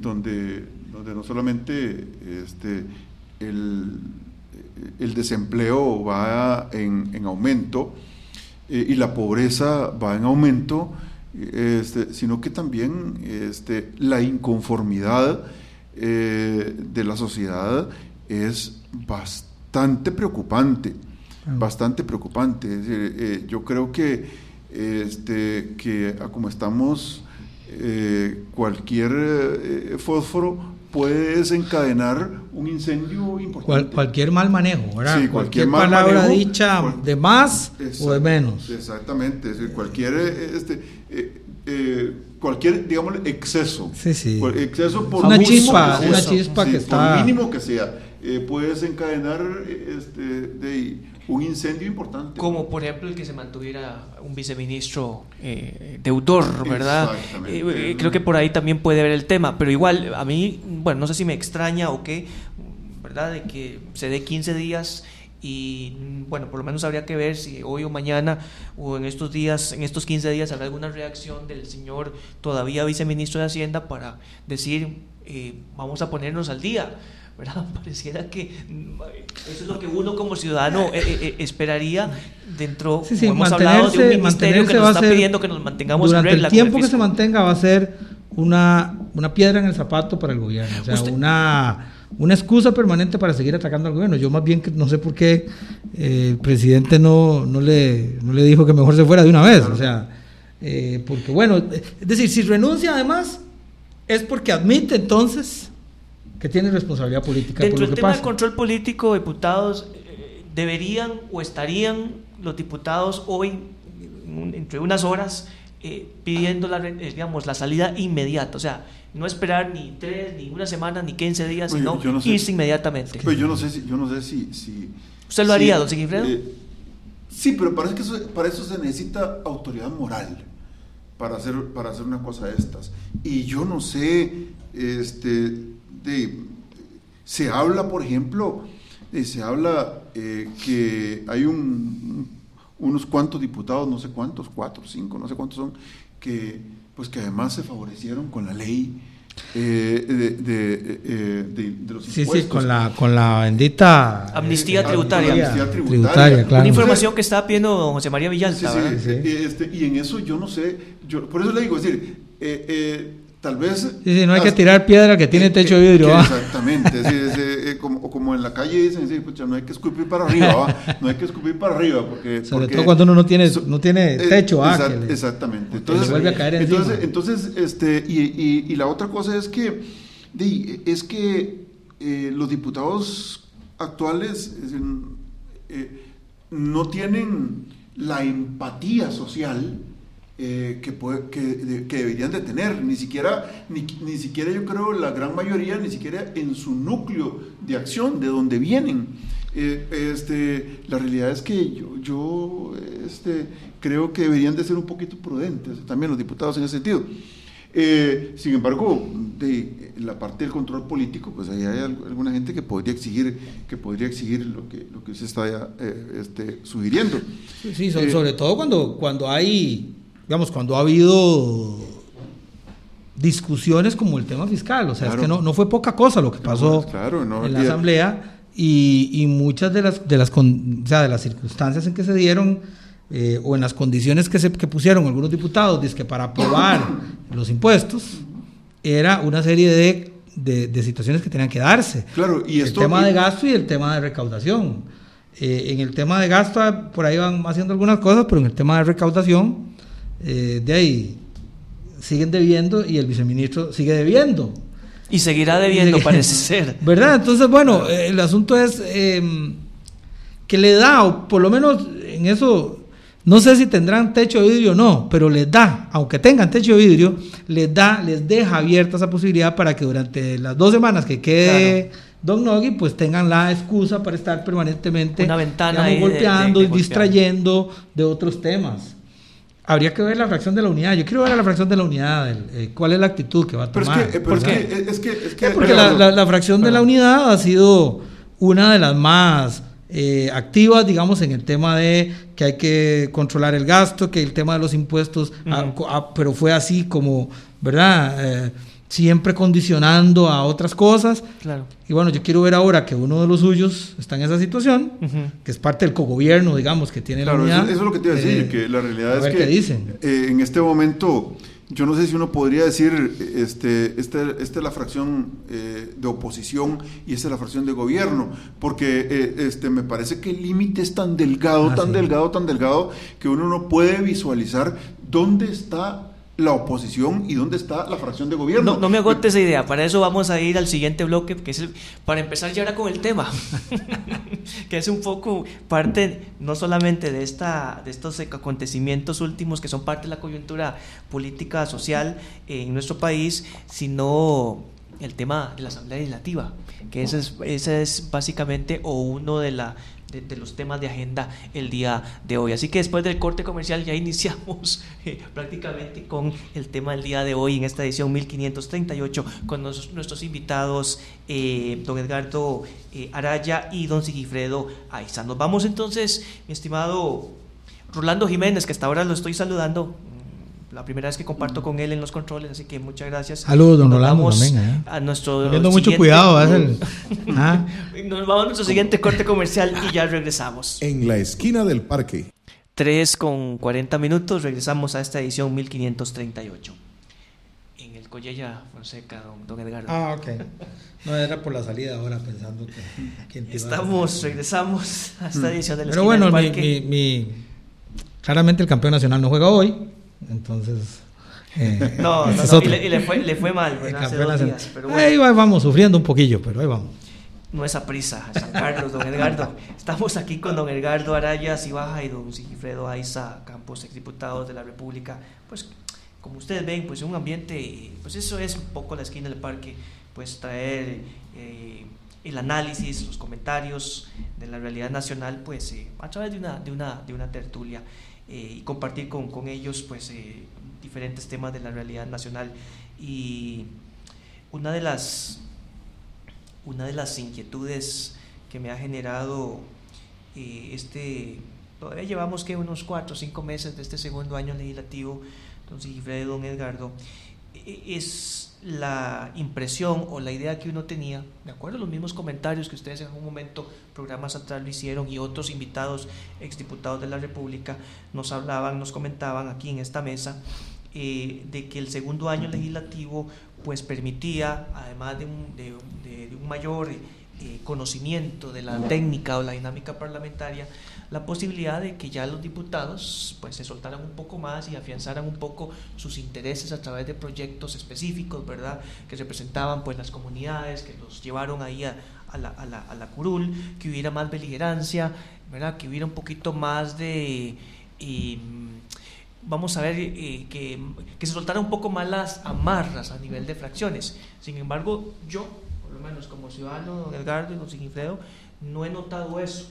donde, donde no solamente este, el, el desempleo va en, en aumento y la pobreza va en aumento, este, sino que también este, la inconformidad eh, de la sociedad es bastante preocupante, bastante preocupante. Eh, yo creo que, este, que como estamos, eh, cualquier fósforo puede desencadenar un incendio importante. cualquier mal manejo, ¿verdad? cualquier, palabra dicha de más o de menos. Exactamente, cualquier este, eh, eh, cualquier, digamos, exceso. Sí, sí. Exceso por una chispa, una chispa que está. Por mínimo que sea, eh, puede desencadenar este, de, un incendio importante. Como por ejemplo el que se mantuviera un viceministro deudor, ¿verdad? creo que por ahí también puede haber el tema, pero igual a mí, bueno, no sé si me extraña o qué, ¿verdad? De que se dé 15 días y bueno, por lo menos habría que ver si hoy o mañana o en estos días, en estos 15 días habrá alguna reacción del señor todavía viceministro de Hacienda para decir eh, vamos a ponernos al día. ¿Verdad? Pareciera que mm, eso es lo que uno como ciudadano eh, eh, esperaría dentro, sí, sí, hemos hablado de un ministerio que nos está pidiendo que nos mantengamos durante en regla el tiempo que se mantenga va a ser una, una piedra en el zapato para el gobierno, o sea, una una excusa permanente para seguir atacando al gobierno. Yo más bien que no sé por qué eh, el presidente no, no, le, no le dijo que mejor se fuera de una vez. O sea, eh, porque bueno, es decir, si renuncia además es porque admite entonces que tiene responsabilidad política. Dentro del tema del control político, diputados, eh, deberían o estarían los diputados hoy, entre unas horas, pidiendo la, digamos, la salida inmediata. O sea, no esperar ni tres, ni una semana, ni 15 días, sino irse inmediatamente. Pues yo no sé si... Yo no sé si, si ¿Usted lo haría, don Sigifredo? Eh, sí, pero parece que para eso se necesita autoridad moral para hacer, para hacer una cosa de estas. Y yo no sé, este, de, se habla, por ejemplo, se habla eh, que hay un, unos cuantos diputados, no sé cuántos, cuatro, cinco, no sé cuántos son, que pues que además se favorecieron con la ley eh, de, de, eh, de, los sí, Sí, con la, con la bendita amnistía tributaria. Amnistía tributaria, claro. Una información que estaba pidiendo don José María Villalta. Sí, este, y en eso yo no sé, yo, por eso le digo, es decir, eh, eh tal vez... Sí, sí, no hay que tirar piedra que tiene techo de vidrio. exactamente, eh, como, como, en la calle dicen, sí, no hay que escupir para arriba, no hay que escupir para arriba. Porque, Sobre todo cuando uno no tiene, no tiene eh, techo. ah, exactamente. Entonces, vuelve a caer entonces, entonces este, y, y, y, la otra cosa es que, es que eh, los diputados actuales no tienen la empatía social eh, que, que, que, deberían de tener. Ni siquiera, ni, ni, siquiera yo creo la gran mayoría, ni siquiera en su núcleo de acción, de donde vienen. Eh, este, la realidad es que yo, yo este, creo que deberían de ser un poquito prudentes, también los diputados en ese sentido. Eh, sin embargo, de la parte del control político, pues ahí hay alguna gente que podría exigir, que podría exigir lo que, lo que usted está este, sugiriendo. Sí, sobre, sobre todo cuando, cuando hay digamos, cuando ha habido discusiones como el tema fiscal. O sea, es que no, no fue poca cosa lo que pasó en la Asamblea y, y, muchas de las, de, las, o sea, de las circunstancias en que se dieron eh, o en las condiciones que, se, que pusieron algunos diputados que para aprobar los impuestos era una serie de, de, situaciones que tenían que darse. Claro, y el tema de gasto y el tema de recaudación. Eh, en el tema de gasto, por ahí van haciendo algunas cosas, pero en el tema de recaudación, eh, de ahí siguen debiendo y el viceministro sigue debiendo. Y seguirá debiendo, parece ser. ¿Verdad? Entonces, bueno, el asunto es em, que le da, o por lo menos en eso, no sé si tendrán techo de vidrio o no, pero les da, aunque tengan techo de vidrio, les da, les deja abierta esa posibilidad para que durante las dos semanas que quede Don Nogui, pues tengan la excusa para estar permanentemente Una ventana golpeando y distrayendo de otros temas habría que ver la fracción de la unidad. Yo quiero ver la fracción de la unidad, eh, cuál es la actitud que va a tomar. Eh, porque la, fracción de la unidad ha sido una de las más eh, activas, digamos, en el tema de que hay que controlar el gasto, que el tema de los impuestos, ah, ah, pero fue así como, ¿verdad? Siempre condicionando a otras cosas. Claro. Y bueno, yo quiero ver ahora que uno de los suyos está en esa situación, que es parte del cogobierno, digamos, que tiene la unidad. Eso, es lo que te iba a decir, eh, que la realidad es que dicen. Eh, en este momento, yo no sé si uno podría decir, este, esta este es la fracción eh, de oposición y esta es la fracción de gobierno, porque este, me parece que el límite es tan delgado, ah, tan delgado, tan delgado, que uno no puede visualizar dónde está la oposición y dónde está la fracción de gobierno. No, me agote esa idea, para eso vamos a ir al siguiente bloque, que es para empezar ya ahora con el tema, que es un poco parte no solamente de, esta, de estos acontecimientos últimos que son parte de la coyuntura política, social en nuestro país, sino el tema de la Asamblea Legislativa, que ese es, ese es básicamente o uno de la de, los temas de agenda el día de hoy. Así que después del corte comercial ya iniciamos eh, prácticamente con el tema del día de hoy en esta edición 1538 con nuestros invitados eh, don Edgardo eh, Araya y don Sigifredo Aiza. Nos vamos entonces, mi estimado Rolando Jiménez, que hasta ahora lo estoy saludando la primera vez que comparto con él en los controles, así que muchas gracias. Saludos, don Rolando. ¿eh? A nuestro Teniendo mucho cuidado. ¿ah? Nos vamos a nuestro siguiente corte comercial y ya regresamos. En la esquina del parque. 3 con 40 minutos, regresamos a esta edición 1538. En el Collella Fonseca, don, don Edgardo. Ah, ok. No era por la salida ahora pensando que... Estamos, regresamos a esta mm. edición del Pero bueno, mi, mi, claramente el campeón nacional no juega hoy entonces. Eh, no, no, y, le, fue, le, fue, mal, hace dos días, pero Ahí vamos, sufriendo un poquillo, pero ahí vamos. No es a prisa, San Carlos, don Edgardo. Estamos aquí con don Edgardo Araya Cibaja y don Sigifredo Aiza Campos, exdiputados de la República. Pues, como ustedes ven, pues un ambiente, pues eso es un poco la esquina del parque, pues traer eh, el análisis, los comentarios de la realidad nacional, pues eh, a través de una, de una, de una tertulia. Eh, y compartir con, con ellos pues, eh, diferentes temas de la realidad nacional. Y una de las, una de las inquietudes que me ha generado eh, este, todavía llevamos que unos cuatro o cinco meses de este segundo año legislativo, don Sigifredo, don Edgardo, e, es la impresión o la idea que uno tenía, de acuerdo a los mismos comentarios que ustedes en algún momento, programas atrás lo hicieron y otros invitados, exdiputados de la República, nos hablaban, nos comentaban aquí en esta mesa, eh, de que el segundo año legislativo pues permitía, además de un, de, un mayor eh, conocimiento de la técnica o la dinámica parlamentaria, la posibilidad de que ya los diputados pues se soltaran un poco más y afianzaran un poco sus intereses a través de proyectos específicos, ¿verdad? Que representaban pues las comunidades, que los llevaron ahí a, la, a, la, a la, curul, que hubiera más beligerancia, ¿verdad? Que hubiera un poquito más de... vamos a ver eh, que, que, se soltaran un poco más las amarras a nivel de fracciones. Sin embargo, yo, por lo menos como ciudadano, don Edgardo y don Sigifredo, no he notado eso.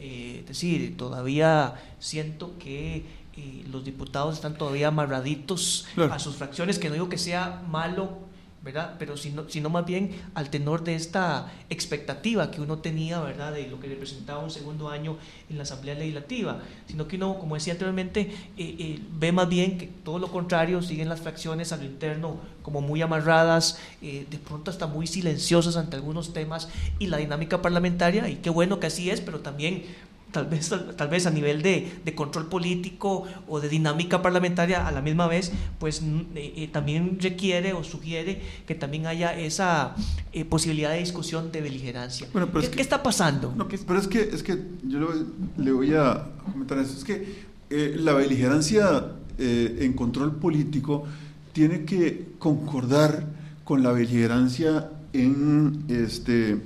Eh, es decir, todavía siento que eh, los diputados están todavía amarraditos a sus fracciones, que no digo que sea malo ¿verdad? Pero sino, sino más bien al tenor de esta expectativa que uno tenía, ¿verdad? De lo que representaba un segundo año en la Asamblea Legislativa, sino que uno, como decía anteriormente, eh, eh, ve más bien que todo lo contrario, siguen las fracciones a lo interno como muy amarradas, eh, de pronto hasta muy silenciosas ante algunos temas y la dinámica parlamentaria, y qué bueno que así es, pero también tal vez, tal, vez a nivel de, de, control político o de dinámica parlamentaria a la misma vez, pues eh, eh, también requiere o sugiere que también haya esa eh, posibilidad de discusión de beligerancia. Bueno, pero ¿Qué, está pasando? No, pero es que, es que yo le voy a comentar eso. Es que la beligerancia en control político tiene que concordar con la beligerancia en este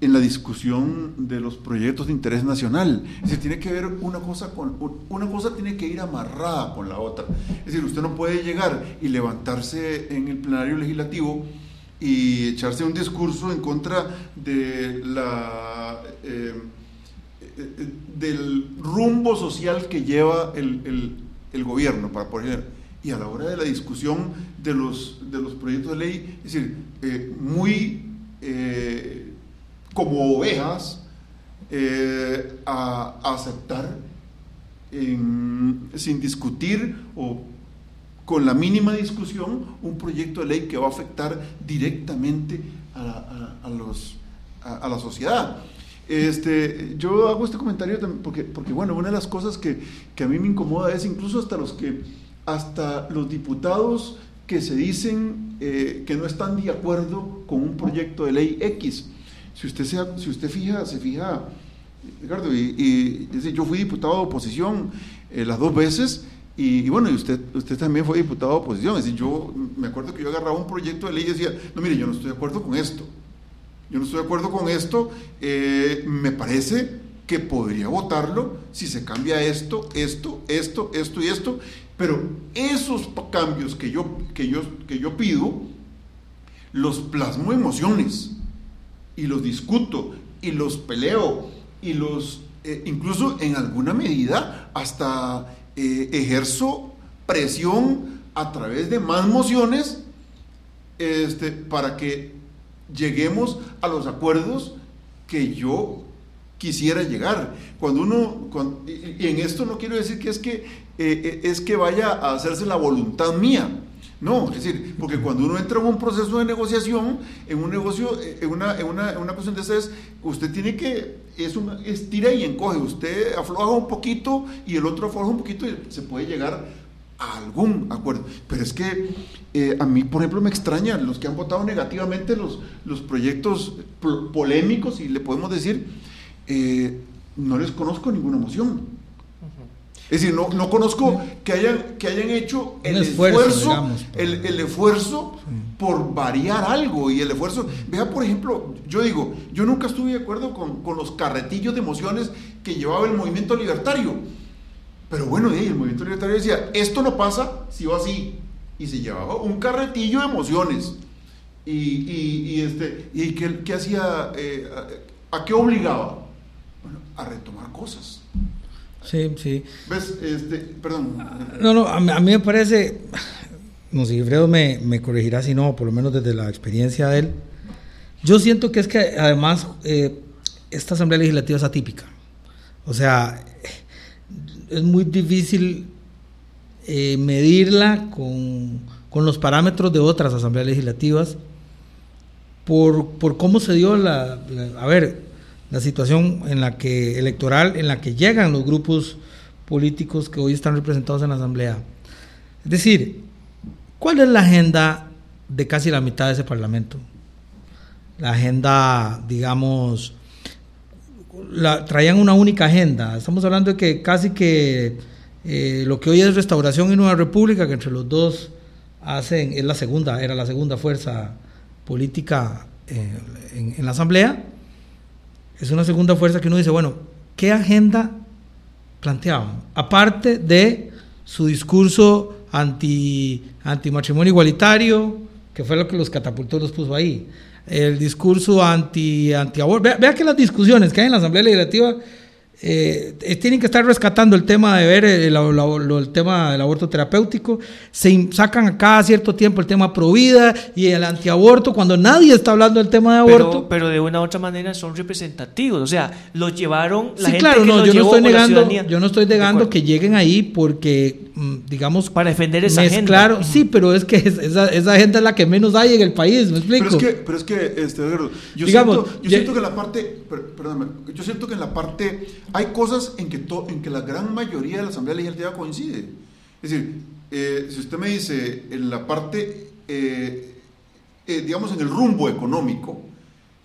en la discusión de los proyectos de interés nacional. Es decir, tiene que ver una cosa con una cosa tiene que ir amarrada con la otra. Es decir, usted no puede llegar y levantarse en el plenario legislativo y echarse un discurso en contra de la eh, eh, del rumbo social que lleva el, el, gobierno, para poner y a la hora de la discusión de los, de los proyectos de ley, es decir, eh, muy como ovejas eh, a, aceptar sin discutir o con la mínima discusión un proyecto de ley que va a afectar directamente a, los, a, la sociedad. Este, yo hago este comentario porque, porque, bueno, una de las cosas que, que, a mí me incomoda es incluso hasta los que, hasta los diputados que se dicen eh, que no están de acuerdo con un proyecto de ley X. Si usted, se, si usted fija, se fija, Ricardo, y, yo fui diputado de oposición eh, las dos veces, y, bueno, y usted, usted también fue diputado de oposición. Es decir, yo me acuerdo que yo agarraba un proyecto de ley y decía, no, mire, yo no estoy de acuerdo con esto. Yo no estoy de acuerdo con esto. Eh, me parece que podría votarlo si se cambia esto, esto, esto, esto y esto. Pero esos cambios que yo, que yo, que yo pido, los plasmo emociones y los discuto y los peleo y los, eh, incluso en alguna medida, hasta eh, ejerzo presión a través de más mociones este, para que lleguemos a los acuerdos que yo quisiera llegar. Cuando uno, y, en esto no quiero decir que es que, eh, es que vaya a hacerse la voluntad mía, no, es decir, porque cuando uno entra en un proceso de negociación, en un negocio, eh, en una, en una, en una cuestión de esas, usted tiene que, es un estira y encoge, usted afloja un poquito y el otro afloja un poquito y se puede llegar a algún acuerdo. Pero es que eh, a mí, por ejemplo, me extraña los que han votado negativamente los, los proyectos polémicos, y le podemos decir, eh, no les conozco ninguna emoción. Es decir, no, no conozco que hayan, que hayan hecho el esfuerzo, el, el, esfuerzo por variar algo y el esfuerzo. Vea, por ejemplo, yo digo, yo nunca estuve de acuerdo con, con los carretillos de emociones que llevaba el movimiento libertario. Pero bueno, el movimiento libertario decía, esto no pasa si va así. Y se llevaba un carretillo de emociones. Y, y, y este, ¿y qué, qué hacía? Eh, a, ¿A qué obligaba? Bueno, a retomar cosas. Sí, sí. ¿Ves? Este, perdón. No, no, a, mí me parece, no sé, Fredo me, me, corregirá si no, por lo menos desde la experiencia de él. Yo siento que es que además eh, esta Asamblea Legislativa es atípica. O sea, es muy difícil eh, medirla con, con, los parámetros de otras asambleas legislativas por, por cómo se dio la, la, A ver, la situación en la que electoral en la que llegan los grupos políticos que hoy están representados en la asamblea. Es decir, ¿cuál es la agenda de casi la mitad de ese parlamento? La agenda, digamos, la, traían una única agenda. Estamos hablando de que casi que eh, lo que hoy es Restauración y Nueva República, que entre los dos hacen, es la segunda, era la segunda fuerza política eh, en, en la asamblea es una segunda fuerza que uno dice, bueno, ¿qué agenda planteaban? Aparte de su discurso anti, anti matrimonio igualitario, que fue lo que los catapultó los puso ahí. El discurso anti, anti aborto. Vea, que las discusiones que hay en la Asamblea Legislativa eh, eh, tienen que estar rescatando el tema de ver el, el- el- el tema del aborto terapéutico. Se sacan a cada cierto tiempo el tema pro vida y el antiaborto cuando nadie está hablando del tema de aborto. Pero, pero de una u otra manera son representativos, o sea, los llevaron la sí, gente claro, que no, los yo no llevó estoy o la negando, ciudadanía. yo no estoy negando que lleguen ahí porque, mm, digamos, para defender esa agenda. sí, pero es que es- esa, esa gente es la que menos hay en el país, ¿me explico? Pero es que, pero es que este, yo, Digamos, siento, yo ya- siento que en la parte, per- perdóname, yo siento que en la parte hay cosas en que, to- en que la gran mayoría de la Asamblea Legislativa coincide. Es decir, eh, si usted me dice en la parte, eh, eh, digamos, en el rumbo económico,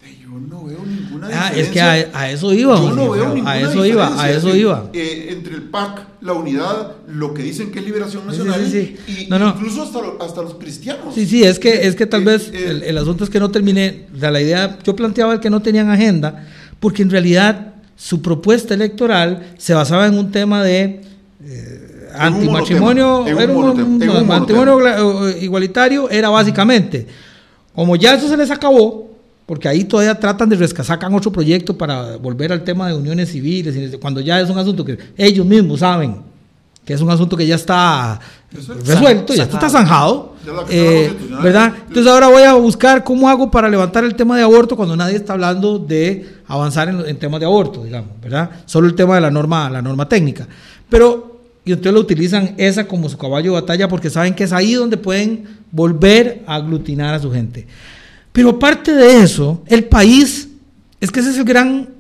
eh, yo no veo ninguna Ah, diferencia. es que a, a eso iba, Yo no veo ninguna a eso iba, a eso iba. eh, entre el PAC, la unidad, lo que dicen que es liberación Sí, sí, nacional, sí, sí. y No, no. incluso hasta, lo- hasta los cristianos. Sí, sí, es que, es que tal Eh, vez eh, el, el asunto es que no terminé, o sea, la idea, yo planteaba el que no tenían agenda, porque en realidad su propuesta electoral se basaba en un tema de eh, antimatrimonio, era un, no, matrimonio gla- eh, igualitario era básicamente, como ya eso se les acabó, porque ahí todavía tratan de rescatar, sacan otro proyecto para volver al tema de uniones civiles, y cuando ya es un asunto que ellos mismos saben que es un asunto que ya está Resuelto. resuelto, ya está zanjado, Eh. ¿verdad? Entonces ahora voy a buscar cómo hago para levantar el tema de aborto cuando nadie está hablando de avanzar en, en temas de aborto, digamos, ¿verdad? Solo el tema de la norma, la norma técnica. Pero, y entonces lo utilizan esa como su caballo de batalla porque saben que es ahí donde pueden volver a aglutinar a su gente. Pero aparte de eso, el país, es que ese es el gran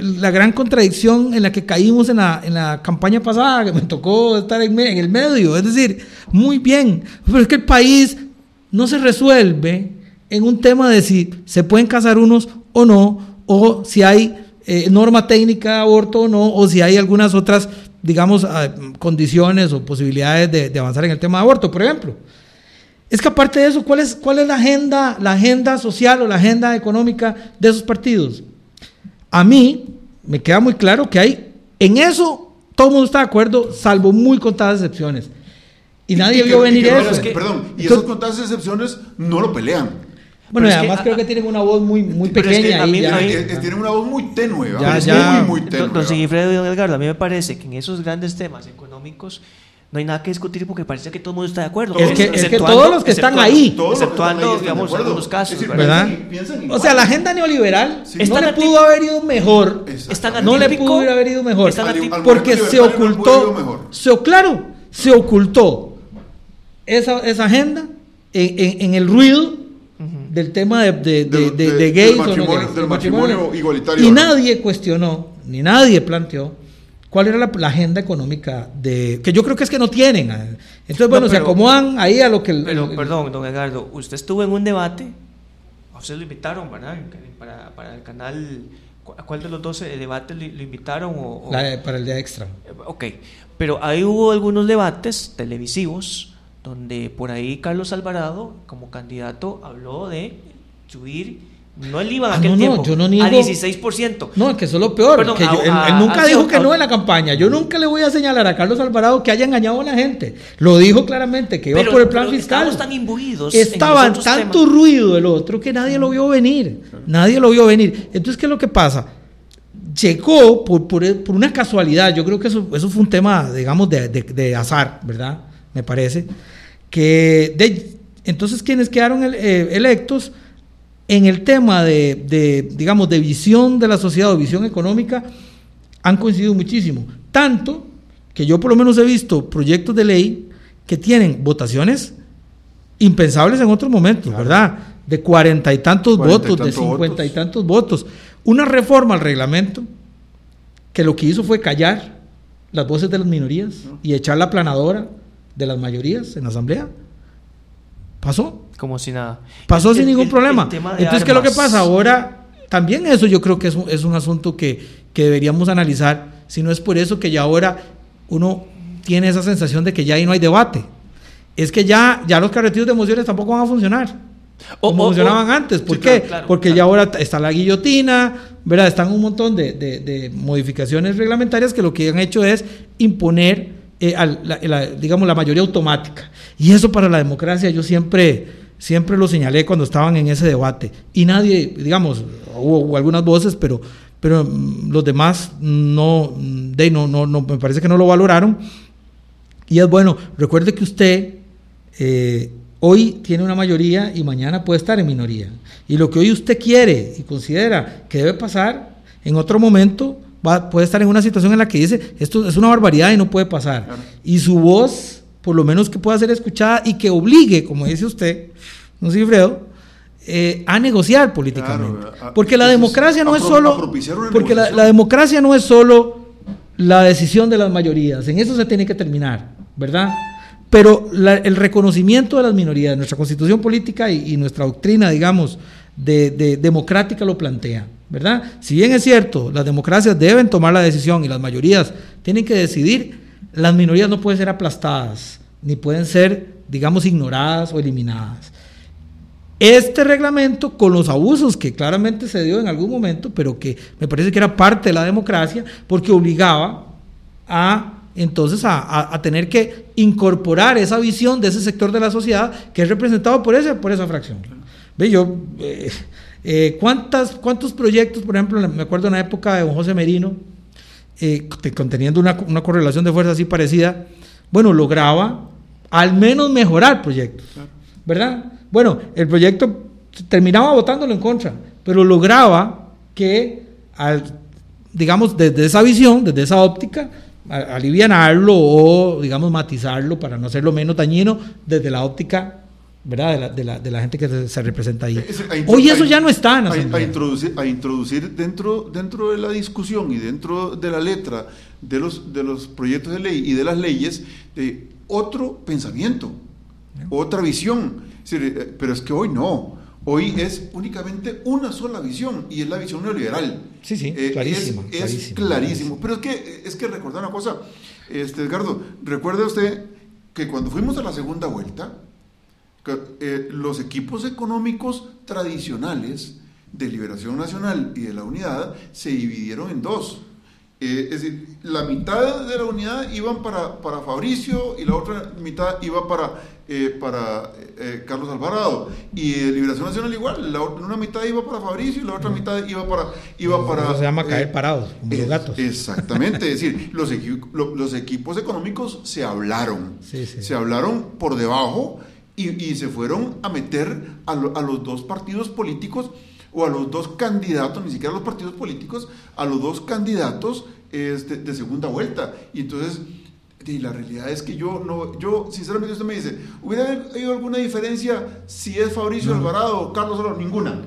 la gran contradicción en la que caímos en la, en la campaña pasada, que me tocó estar en, el medio. Es decir, muy bien, pero es que el país no se resuelve en un tema de si se pueden casar unos o no, o si hay eh, norma técnica de aborto o no, o si hay algunas otras, digamos, ah, condiciones o posibilidades de, de avanzar en el tema de aborto, por ejemplo. Es que aparte de eso, ¿cuál es, cuál es la agenda, la agenda social o la agenda económica de esos partidos? A mí me queda muy claro que hay, en eso todo el mundo está de acuerdo, salvo muy contadas excepciones. Y nadie que- vio y venir que no- eso. es que- Perdón, y Entonces- esas contadas excepciones no lo pelean. bueno, y es que además a- creo que tienen una voz muy, muy Pero es que pequeña. ya. tienen una voz muy tenue. Ya, Es ya. muy, muy tenue. Don, don. Sigifredo y don Edgardo, a mí me parece que en esos grandes temas económicos no hay nada que discutir porque parece que todo el mundo está de acuerdo. Es que- es que Exceptuando- todos los que están ahí. Exceptuando, digamos, algunos casos, decir, ¿verdad? O sea, la agenda neoliberal Sí. No le pudo haber ido mejor. No le pudo haber ido mejor. Porque se ocultó, mejor. se, claro, se ocultó esa, esa agenda en, en- en el ruido del tema de, de, de- Del- de- de- de del gays o no gays, del el matrimonio igualitario, Y ¿no? nadie cuestionó, ni nadie planteó cuál era la, la agenda económica de... Que yo creo que es que no tienen. eh. Entonces, bueno, se pero- acomodan ahí a lo que... Pero, el- perdón, don Edgardo, usted estuvo en un debate, a usted lo invitaron, ¿verdad? Para, para el canal, ¿cu- ¿a cuál de los dos eh, debates lo, lo invitaron? O, o- la para el día extra. Ok, pero ahí hubo algunos debates televisivos donde por ahí Carlos Alvarado, como candidato, habló de subir, no el IVA en Ah, aquel no, no, tiempo, yo no a niego- 16%. No, que eso es lo peor. Perdón, que yo- a- él, a- él nunca a- dijo a- que no a- en la campaña. Yo nunca le voy a señalar a Carlos Alvarado que haya engañado a la gente. Lo dijo claramente, que iba Pero- por el plan pero fiscal. estábamos tan imbuidos en Estaba los otros tanto temas. ruido el otro que nadie lo vio venir. Nadie lo vio venir. Entonces, ¿qué es lo que pasa? Llegó por, por- por una casualidad. Yo creo que eso, eso fue un tema, digamos, de, de- de azar, ¿verdad? Me parece. Que de- entonces, quienes quedaron el- eh, electos en el tema de, de, digamos, de visión de la sociedad o visión económica, han coincidido muchísimo. Tanto que yo por lo menos he visto proyectos de ley que tienen votaciones impensables en otros momentos, ¿verdad? De cuarenta y tantos Cuarenta y votos, de cincuenta y votos. tantos votos. Una reforma al reglamento que lo que hizo fue callar las voces de las minorías y echar la planadora de las mayorías en la asamblea. Pasó. Como si nada. Pasó El- sin ningún el- problema. el Entonces, ¿qué es lo que pasa? Ahora, también eso yo creo que es un, es un asunto que, que deberíamos analizar, si no es por eso que ya ahora uno tiene esa sensación de que ya ahí no hay debate. Es que ya, ya los carretillos de emociones tampoco van a funcionar. O- como o- funcionaban o- antes. ¿Por Sí, qué? claro, claro, Porque claro. ya ahora está la guillotina, ¿verdad? Están un montón de, de- de modificaciones reglamentarias que lo que han hecho es imponer, eh, al- la, la- digamos, la mayoría automática. Y eso para la democracia yo siempre, siempre lo señalé cuando estaban en ese debate. Y nadie, digamos, hubo, algunas voces, pero, pero mm, los demás no, mm, de, no, no, no, me parece que no lo valoraron. Y es bueno, recuerde que usted eh, hoy tiene una mayoría y mañana puede estar en minoría. Y lo que hoy usted quiere y considera que debe pasar, en otro momento va, puede estar en una situación en la que dice, esto es una barbaridad y no puede pasar. Y su voz, por lo menos que pueda ser escuchada y que obligue, como dice usted, no sé, Fredo, eh, a negociar políticamente. Claro, a- porque la democracia no es solo... Porque la, democracia no es solo la decisión de las mayorías, en eso se tiene que terminar, ¿verdad? Pero la- el reconocimiento de las minorías, nuestra constitución política y, y nuestra doctrina, digamos, de, de democrática lo plantea, ¿verdad? Si bien es cierto, las democracias deben tomar la decisión y las mayorías tienen que decidir, las minorías no pueden ser aplastadas, ni pueden ser, digamos, ignoradas o eliminadas. Este reglamento, con los abusos que claramente se dio en algún momento, pero que me parece que era parte de la democracia, porque obligaba a entonces a, tener que incorporar esa visión de ese sector de la sociedad que es representado por, ese, por esa fracción. Ve, yo, eh, eh, ¿cuántas, ¿cuántos proyectos, por ejemplo, me acuerdo en la época de don José Merino, eh, te- conteniendo una, una correlación de fuerza así parecida, bueno, lograba al menos mejorar proyectos, ¿verdad? Bueno, el proyecto terminaba votándolo en contra, pero lograba que, al, digamos, desde esa visión, desde esa óptica, alivianarlo o, digamos, matizarlo para no hacerlo menos dañino desde la óptica, ¿verdad? De la, de la, de la gente que se, se representa ahí. Es- Hoy eso a- ya no está en la a, a introducir, a introducir dentro, dentro de la discusión y dentro de la letra de los, de los proyectos de ley y de las leyes de otro pensamiento, otra visión. Es decir, eh, pero es que hoy no. Hoy es únicamente una sola visión y es la visión neoliberal. Sí, sí, Eh, clarísima, Es, es clarísima, clarísimo. Pero es que, es que recordar una cosa, este, Edgardo, recuerde usted que cuando fuimos a la segunda vuelta, eh, los equipos económicos tradicionales de Liberación Nacional y de la Unidad se dividieron en dos. Eh, es decir, la mitad de la unidad iban para, para Fabricio y la otra mitad iba para, eh, para eh, Carlos Alvarado. Y de Liberación Nacional igual, la una mitad iba para Fabricio y la otra mitad iba para... Iba para Eso se llama caer eh, parados, como los gatos. Exactamente, es decir, los, equi- lo- los equipos económicos se hablaron, Sí, sí. se hablaron por debajo y, y se fueron a meter a, lo- a los dos partidos políticos o a los dos candidatos, ni siquiera a los partidos políticos, a los dos candidatos este, de segunda vuelta. Y entonces, y la realidad es que yo no, yo sinceramente usted me dice, ¿hubiera habido alguna diferencia si es Fabricio Alvarado o Carlos Alvarado? Ninguna.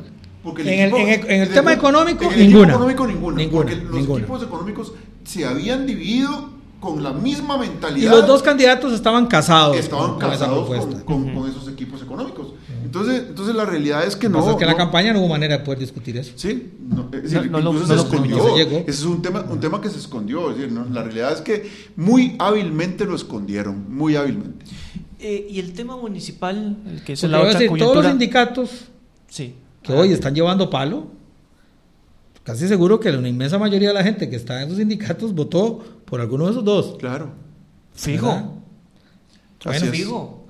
Porque En el- en el- en el tema económico, en el equipo ninguna. económico, ninguna. Ninguna, porque los ninguna. equipos económicos se habían dividido con la misma Y mentalidad. los dos candidatos estaban casados estaban con, con esa casados propuesta. con, con- con esos equipos económicos. Entonces, entonces la realidad es que no. es que en la no- campaña no hubo manera de poder discutir eso. Sí, no, es decir, No, no lo- incluso no se escondió. conoció. Se llegó. Ese es un tema, un tema que se escondió. Es decir, ¿no? la realidad es que muy hábilmente lo escondieron, muy hábilmente. Eh, y el tema municipal, el que es Porque la voy a otra decir, todos los sindicatos Sí. que hoy están llevando palo, casi seguro que la inmensa mayoría de la gente que está en esos sindicatos votó por alguno de esos dos. Claro. Fijo. Bueno, fijo.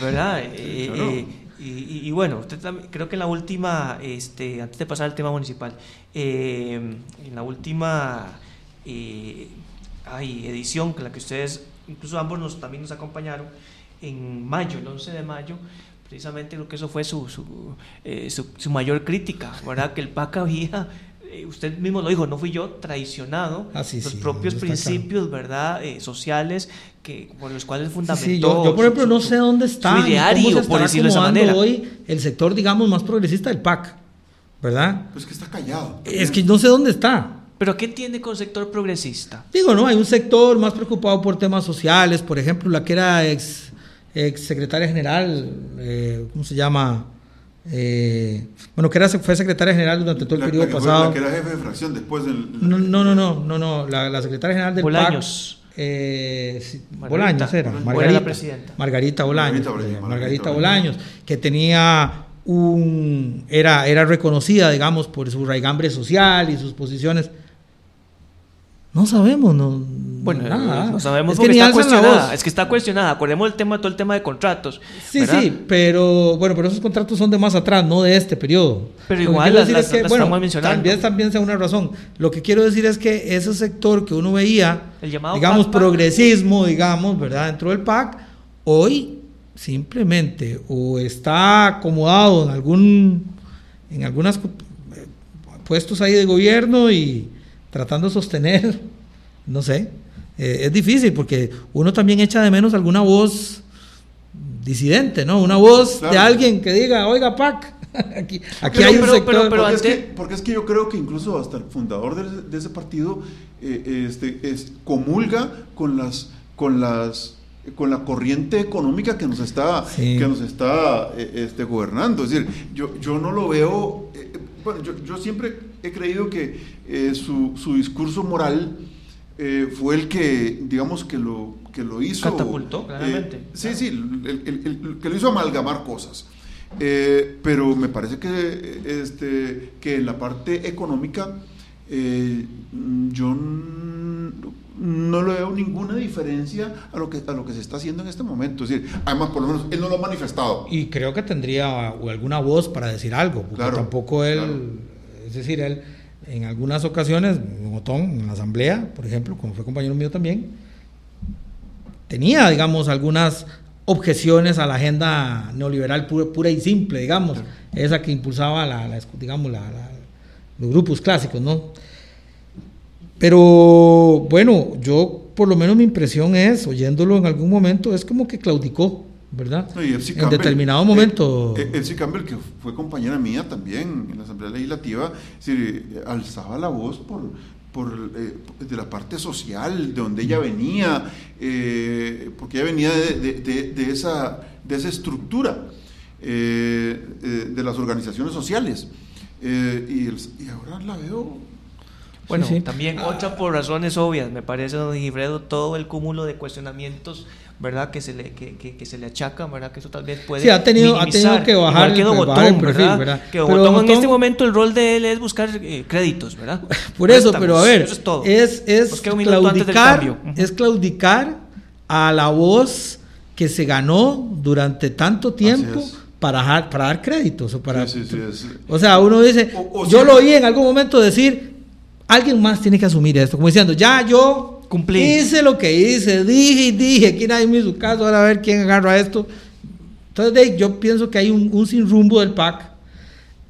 ¿Verdad? Eh, Claro. eh, y, y- y bueno, usted también- creo que en la última, este, antes de pasar al tema municipal, eh, en la última eh, ay, edición, con la que ustedes, incluso ambos nos, también nos acompañaron, en mayo, el 11 de mayo, precisamente lo que eso fue su, su, eh, su- su mayor crítica, ¿verdad? Que el PAC había, eh, usted mismo lo dijo, no fui yo, traicionado Ah, sí, los sí, propios claro. principios, ¿verdad? Eh, sociales que, por los cuales fundamentó. sí, yo, yo, por ejemplo su- no sé dónde está, su ni ideario, cómo se por decirlo de esa manera. hoy el sector, digamos, más progresista del PAC, ¿verdad? Pues que está callado. Es que no sé dónde está. Pero ¿qué tiene con sector progresista? Digo, no, hay un sector más preocupado por temas sociales, por ejemplo, la que era ex, ex secretaria general, eh, ¿cómo se llama? Eh, bueno, que era, fue secretaria general durante todo el La- la periodo que fue- pasado. la que era jefe de fracción después del. No, no, no, no, no, no, la, la secretaria general del Bolaños. PAC. eh, sí, Margarita. Bolaños era, ¿O era Margarita. la presidenta? Margarita Bolaños. Margarita Bolaños, eh, Margarita Margarita Bolaños. Bolaños, que tenía un. Era, era reconocida, digamos, por su raigambre social y sus posiciones. No sabemos, no, Bueno, nada. no sabemos es que ni está cuestionada. voz. Es que está cuestionada. Acordemos el tema, todo el tema de contratos. Sí, ¿verdad? sí, pero bueno, pero esos contratos son de más atrás, no de este periodo. Pero Lo igual las- decir las- es que, las bueno, estamos mencionando. También, también sea una razón. Lo que quiero decir es que ese sector que uno veía, El llamado digamos, PAC, progresismo, digamos, ¿verdad? Dentro del PAC, hoy simplemente o está acomodado en algún, en algunas cu- eh, puestos ahí de gobierno y tratando de sostener, no sé, eh, es difícil porque uno también echa de menos alguna voz disidente, ¿no? Una voz Claro. de alguien que diga, oiga, PAC, aquí, aquí Pero- hay un pero- sector. pero- pero porque, es que, porque es que yo creo que incluso hasta el fundador de, de ese partido eh, este, es, comulga con las con las con la corriente económica que nos está Sí. que nos está eh, este, gobernando es decir yo yo no lo veo eh, eh, bueno yo, yo siempre he creído que eh, su, su discurso moral eh, fue el que digamos que lo que lo hizo Catapultó, eh, claramente. sí sí el- el- el- el que lo hizo amalgamar cosas pero me parece que, este, que en la parte económica yo no le veo ninguna diferencia a lo, que, a lo que se está haciendo en este momento. Es decir, además, por lo menos, él no lo ha manifestado. Y creo que tendría alguna voz para decir algo, porque Claro, tampoco él, claro. Es decir, él en algunas ocasiones, en Otón, en la asamblea, por ejemplo, como fue compañero mío también, tenía, digamos, algunas objeciones a la agenda neoliberal pura, pura y simple, digamos, esa que impulsaba la, la- digamos, la- la- los grupos clásicos, ¿no? Pero bueno, yo por lo menos mi impresión es, oyéndolo en algún momento, es como que claudicó, ¿verdad? No, y Epsi en Campbell, determinado momento. Epsi Campbell, que fue compañera mía también en la Asamblea Legislativa, es decir, eh, alzaba la voz por, por eh, de la parte social, de donde ella venía, eh, porque ella venía de, de- de- de esa, de esa estructura eh, de las organizaciones sociales. Eh, y, el- y ahora la veo Bueno, Sí, sí. también otra por razones obvias, me parece, don Gifredo, todo el cúmulo de cuestionamientos, ¿verdad? Que se le, que, que, que se le achacan, ¿verdad? Que eso tal vez puede Sí, ha tenido- ha tenido que bajar Igual que el- don bajar el perfil, ¿verdad? ¿verdad? Que don Pero Otón don en este momento el rol de él es buscar eh, créditos, ¿verdad? Por eso, Préstamos, pero a ver, eso es todo. es, es claudicar, es claudicar a la voz que se ganó durante tanto tiempo es. para, dar- para dar créditos. O, para, Sí, sí, sí, o sea, uno dice, O- o yo lo oí en algún momento decir, alguien más tiene que asumir esto, como diciendo, ya yo Cumplí. hice lo que hice, dije y dije, aquí nadie me hizo caso, ahora a ver quién agarra esto. Entonces, yo pienso que hay un, un sin rumbo del PAC.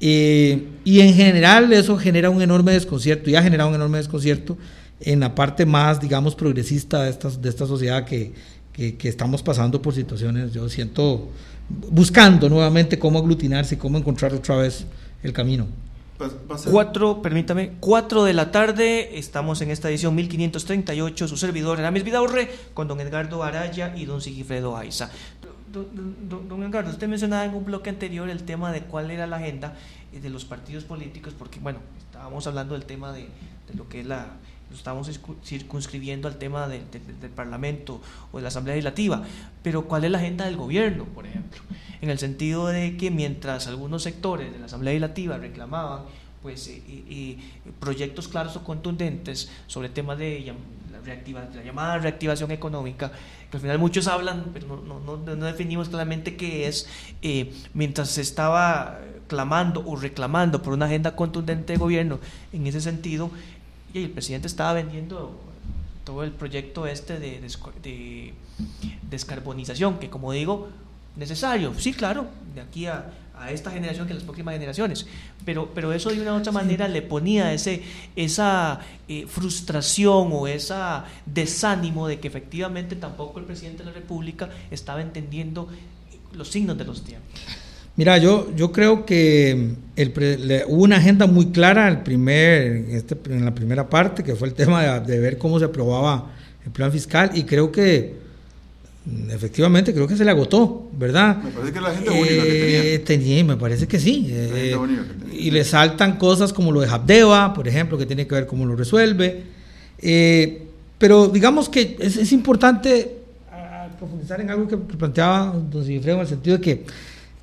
eh, y en general eso genera un enorme desconcierto, y ha generado un enorme desconcierto en la parte más, digamos, progresista de esta, de esta sociedad que, que- que estamos pasando por situaciones, yo siento, buscando nuevamente cómo aglutinarse cómo encontrar otra vez el camino. Cuatro, permítame, cuatro de la tarde, estamos en esta edición 1538, su servidor Aramis Vidaurre, con don Edgardo Araya y don Sigifredo Aiza. Don, don- don Edgardo, usted mencionaba en un bloque anterior el tema de cuál era la agenda eh, de los partidos políticos, porque bueno, estábamos hablando del tema de, de lo que es la, estamos circu- circunscribiendo al tema de- de- de- del Parlamento o de la Asamblea Legislativa, pero cuál es la agenda del gobierno, por ejemplo, en el sentido de que mientras algunos sectores de la Asamblea Legislativa reclamaban pues eh, eh, eh, proyectos claros o contundentes sobre temas de la, llamada reactivación económica, que al final muchos hablan, pero no, no- no- definimos claramente qué es, mientras se estaba clamando o reclamando por una agenda contundente de gobierno en ese sentido, y el presidente estaba vendiendo todo el proyecto este de, descarbonización, que como digo, necesario, sí, claro, de aquí a, a esta generación que a las próximas generaciones, pero, pero eso de una u otra manera le ponía ese, esa eh, frustración o esa desánimo de que efectivamente tampoco el presidente de la República estaba entendiendo los signos de los tiempos. Mira, yo, yo creo que el pre- le- hubo una agenda muy clara el primer, en, este, en la primera parte, que fue el tema de, de ver cómo se aprobaba el plan fiscal, y creo que mm, efectivamente creo que se le agotó, ¿verdad? Me parece que la agenda única que Eh, tenía. tenía, me parece que sí. La eh, agenda única que tenía. y le saltan cosas como lo de Habdeba, por ejemplo, que tiene que ver cómo lo resuelve. Eh, pero digamos que es, es importante profundizar en algo que, planteaba don Sigifredo en el sentido de que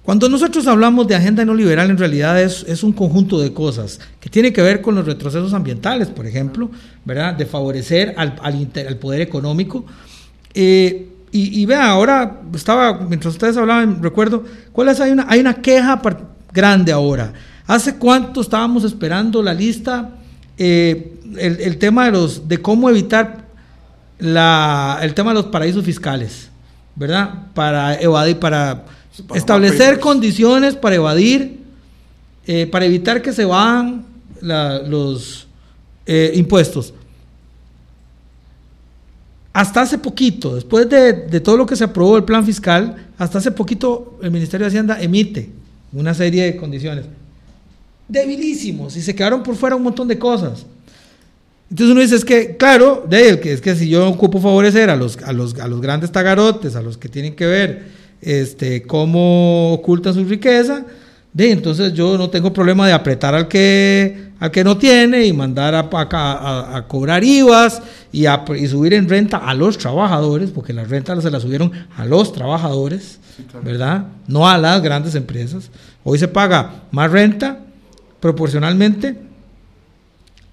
Cuando nosotros hablamos de agenda no liberal, en realidad es, es, un conjunto de cosas que tiene que ver con los retrocesos ambientales, por ejemplo, ¿verdad? de favorecer al, al, poder económico. Eh, y, y vea, ahora estaba, mientras ustedes hablaban, recuerdo, ¿cuál es? Hay una, hay una queja grande ahora. ¿Hace cuánto estábamos esperando la lista, eh, el, el, tema de, los, de cómo evitar la, el tema de los paraísos fiscales, ¿verdad? Para evadir, para establecer condiciones para evadir, eh, para evitar que se van la, los eh, impuestos. Hasta hace poquito, después de, de, todo lo que se aprobó el plan fiscal, hasta hace poquito el Ministerio de Hacienda emite una serie de condiciones debilísimos y se quedaron por fuera un montón de cosas. Entonces uno dice, es que, claro, de él, que es que si yo ocupo favorecer a los, a los, a los grandes tagarotes, a los que tienen que ver este, cómo ocultan su riqueza, de, entonces yo no tengo problema de apretar al que, al que no tiene y mandar a, a, a cobrar IVAs y, y, subir en renta a los trabajadores, porque la renta se la subieron a los trabajadores, sí, claro. ¿verdad? No a las grandes empresas. Hoy se paga más renta proporcionalmente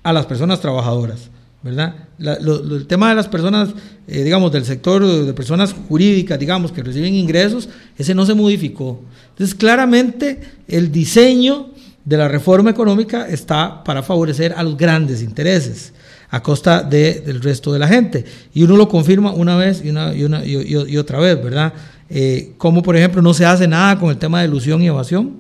a las personas trabajadoras. ¿Verdad? La, lo, lo, el tema de las personas, eh, digamos, del sector de personas jurídicas, digamos, que reciben ingresos, ese no se modificó. Entonces, claramente, el diseño de la reforma económica está para favorecer a los grandes intereses a costa de, del resto de la gente. Y uno lo confirma una vez y, una, y, una, y, y otra vez, ¿verdad? Eh, como, por ejemplo, no se hace nada con el tema de ilusión y evasión.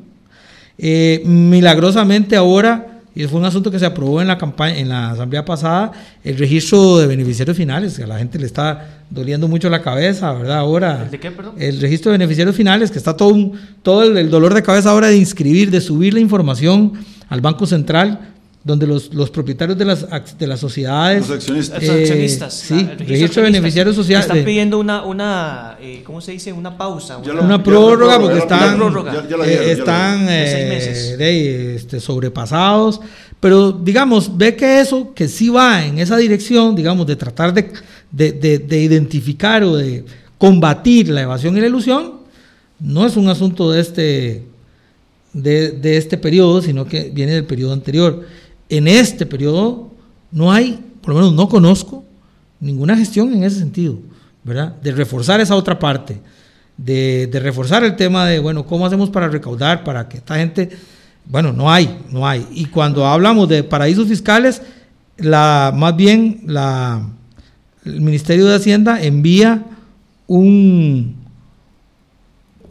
Eh, milagrosamente ahora y fue un asunto que se aprobó en la campaña, en la asamblea pasada, el registro de beneficiarios finales, que a la gente le está doliendo mucho la cabeza, ¿verdad? Ahora. ¿El de qué, perdón? El registro de beneficiarios finales, que está todo, un, todo el, el dolor de cabeza ahora de inscribir, de subir la información al Banco Central donde los, los propietarios de las, de las sociedades... Los accionistas. Eh, los accionistas. Sí, el registro, registro de beneficiarios sociales. Están pidiendo una, una eh, ¿cómo se dice? Una pausa. Una, lo, una prórroga, porque están, prórroga. Ya, ya eh, están eh, de, este, sobrepasados. Pero, digamos, ve que eso, que sí va en esa dirección, digamos, de tratar de, de, de, de identificar o de combatir la evasión y la ilusión, no es un asunto de este, de, de este periodo, sino que viene del periodo anterior en este periodo no hay, por lo menos no conozco, ninguna gestión en ese sentido, ¿verdad? De reforzar esa otra parte, de, reforzar el tema de, bueno, ¿cómo hacemos para recaudar, para que esta gente, bueno, no hay, no hay. Y cuando hablamos de paraísos fiscales, la, más bien la, el Ministerio de Hacienda envía un,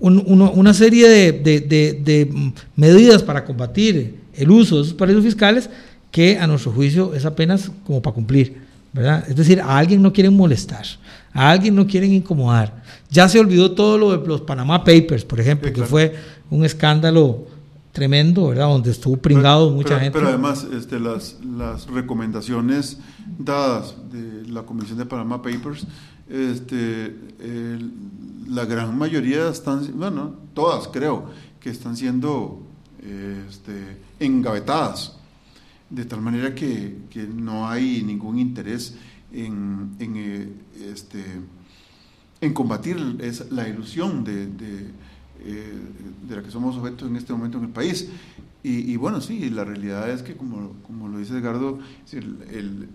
una serie de, de, de medidas para combatir el uso de esos paraísos fiscales que a nuestro juicio es apenas como para cumplir, ¿verdad? Es decir, a alguien no quieren molestar, a alguien no quieren incomodar. Ya se olvidó todo lo de los Panama Papers, por ejemplo, sí, claro. que fue un escándalo tremendo, ¿verdad? Donde estuvo pringado pero, mucha pero, gente. Pero además, este, las, las recomendaciones dadas de la Comisión de Panama Papers, este, el, la gran mayoría están, bueno, todas creo, que están siendo este, engavetadas de tal manera que, que no hay ningún interés en, en, eh, este, en combatir la ilusión de, de, eh, de, la que somos objetos en este momento en el país. Y, y bueno, sí, la realidad es que, como, como lo dice Edgardo, el, el,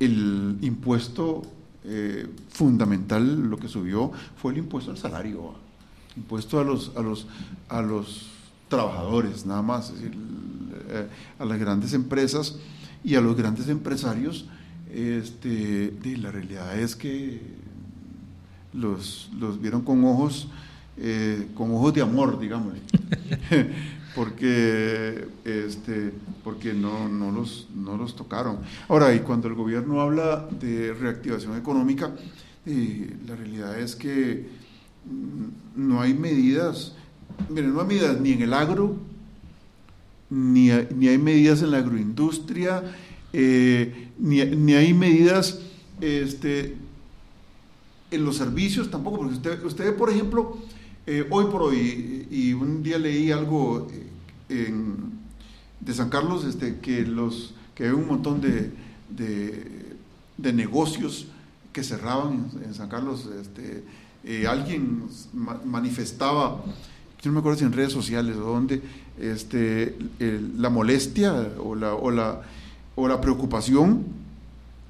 el impuesto eh, fundamental, lo que subió, fue el impuesto al salario, impuesto a los, a los, a los trabajadores, nada más. Es decir, eh, a las grandes empresas y a los grandes empresarios, este, la realidad es que los, los vieron con ojos, eh, con ojos de amor, digamos, porque, este, porque no, no, los, no los tocaron. Ahora, y cuando el gobierno habla de reactivación económica, eh, la realidad es que mm, no hay medidas, miren, no hay medidas ni en el agro, ni, ni hay medidas en la agroindustria, eh, ni, ni, hay medidas este, en los servicios tampoco, porque usted, usted por ejemplo, eh, hoy por hoy, y un día leí algo eh, en, de San Carlos, este, que, los, que hay un montón de, de, negocios que cerraban en, San Carlos. Este, alguien ma manifestaba yo no me acuerdo si en redes sociales o donde, este, la molestia o la, o la, o la preocupación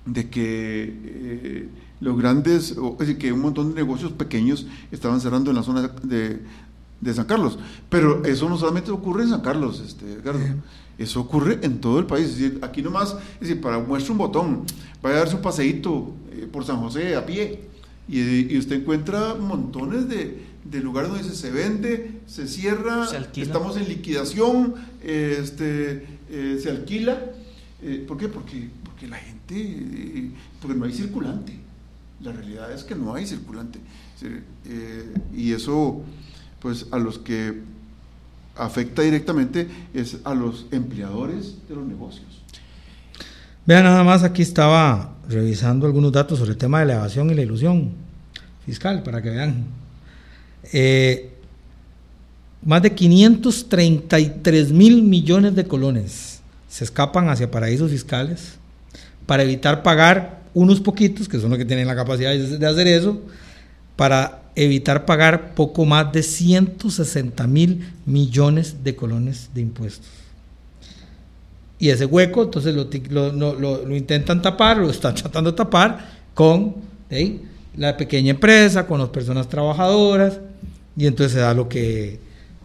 de que eh, los grandes, o, es decir, que un montón de negocios pequeños estaban cerrando en la zona de, de San Carlos. Pero eso no solamente ocurre en San Carlos, este, Edgardo. Eso ocurre en todo el país. Es decir, aquí nomás, es decir, para muestra un botón, vaya a darse un paseíto eh, por San José a pie y, usted encuentra montones de, de, lugares donde se vende, se cierra, estamos en liquidación, este, eh, se alquila. Eh, ¿Por qué? Porque, porque la gente, porque no hay circulante. La realidad es que no hay circulante. y eso, pues a los que afecta directamente es a los empleadores de los negocios. Vean, nada más aquí estaba revisando algunos datos sobre el tema de la evasión y la ilusión fiscal, para que vean. Eh, más de 533 mil millones de colones se escapan hacia paraísos fiscales para evitar pagar unos poquitos, que son los que tienen la capacidad de hacer eso, para evitar pagar poco más de 160 mil millones de colones de impuestos. Y ese hueco, entonces lo, lo, intentan tapar, lo están tratando de tapar con la pequeña empresa, con las personas trabajadoras, y entonces se da lo que,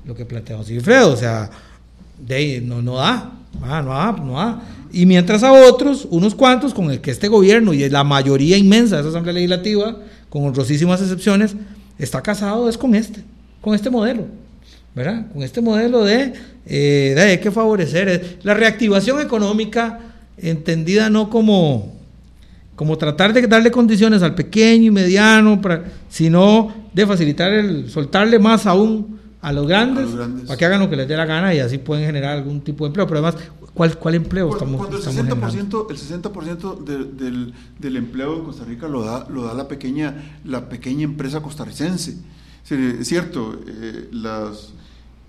lo que planteamos Sigfredo, o sea, no, no da, no da, no da. Y mientras a otros, unos cuantos, con el que este gobierno y la mayoría inmensa de esa Asamblea Legislativa, con honrosísimas excepciones, está casado es con este, con este modelo, ¿verdad? Con este modelo de, eh, de que favorecer la reactivación económica entendida no como, como tratar de darle condiciones al pequeño y mediano, para, sino de facilitar el, soltarle más aún a los grandes, para que hagan lo que les dé la gana y así pueden generar algún tipo de empleo. Pero además, ¿cuál, cuál empleo estamos, cuando el 60%, el 60 del, del, empleo en Costa Rica lo da, lo da la, pequeña, la pequeña empresa costarricense. Es cierto, eh, las,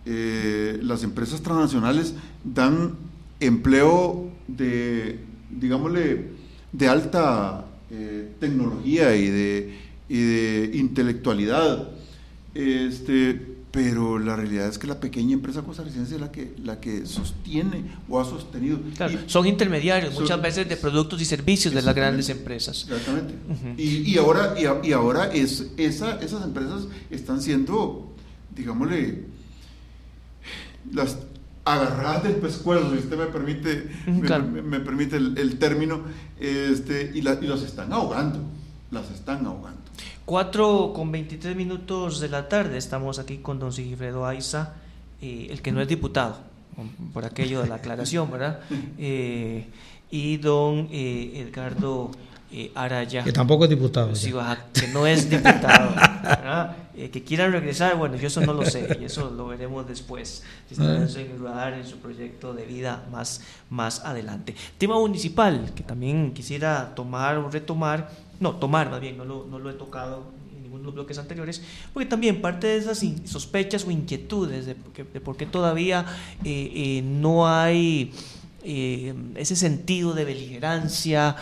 eh, las empresas transnacionales dan empleo de, digámosle, de alta eh, tecnología y de, y de intelectualidad. Este, pero la realidad es que la pequeña empresa costarricense es la que, la que sostiene o ha sostenido. son intermediarios muchas veces de productos y servicios de las grandes empresas. Exactamente. y, y, ahora, y, ahora es, esa, esas empresas están siendo, digámosle, las agarradas del pescuezo, si usted me permite, me, permite el, término, este, y, y las están ahogando, las están ahogando. 4 con 23 minutos de la tarde estamos aquí con don Sigifredo Aiza, eh, el que no es diputado, por aquello de la aclaración, ¿verdad? Eh, y don eh, Edgardo Araya. Que tampoco es diputado. que no es diputado. que quieran regresar, bueno, yo eso no lo sé, y eso lo veremos después, si están en en su proyecto de vida más, más adelante. Tema municipal, que también quisiera tomar o retomar no, tomar más bien, no lo, no lo he tocado en ninguno de los bloques anteriores, porque también parte de esas sospechas o inquietudes de, por qué todavía eh, eh, no hay eh, ese sentido de beligerancia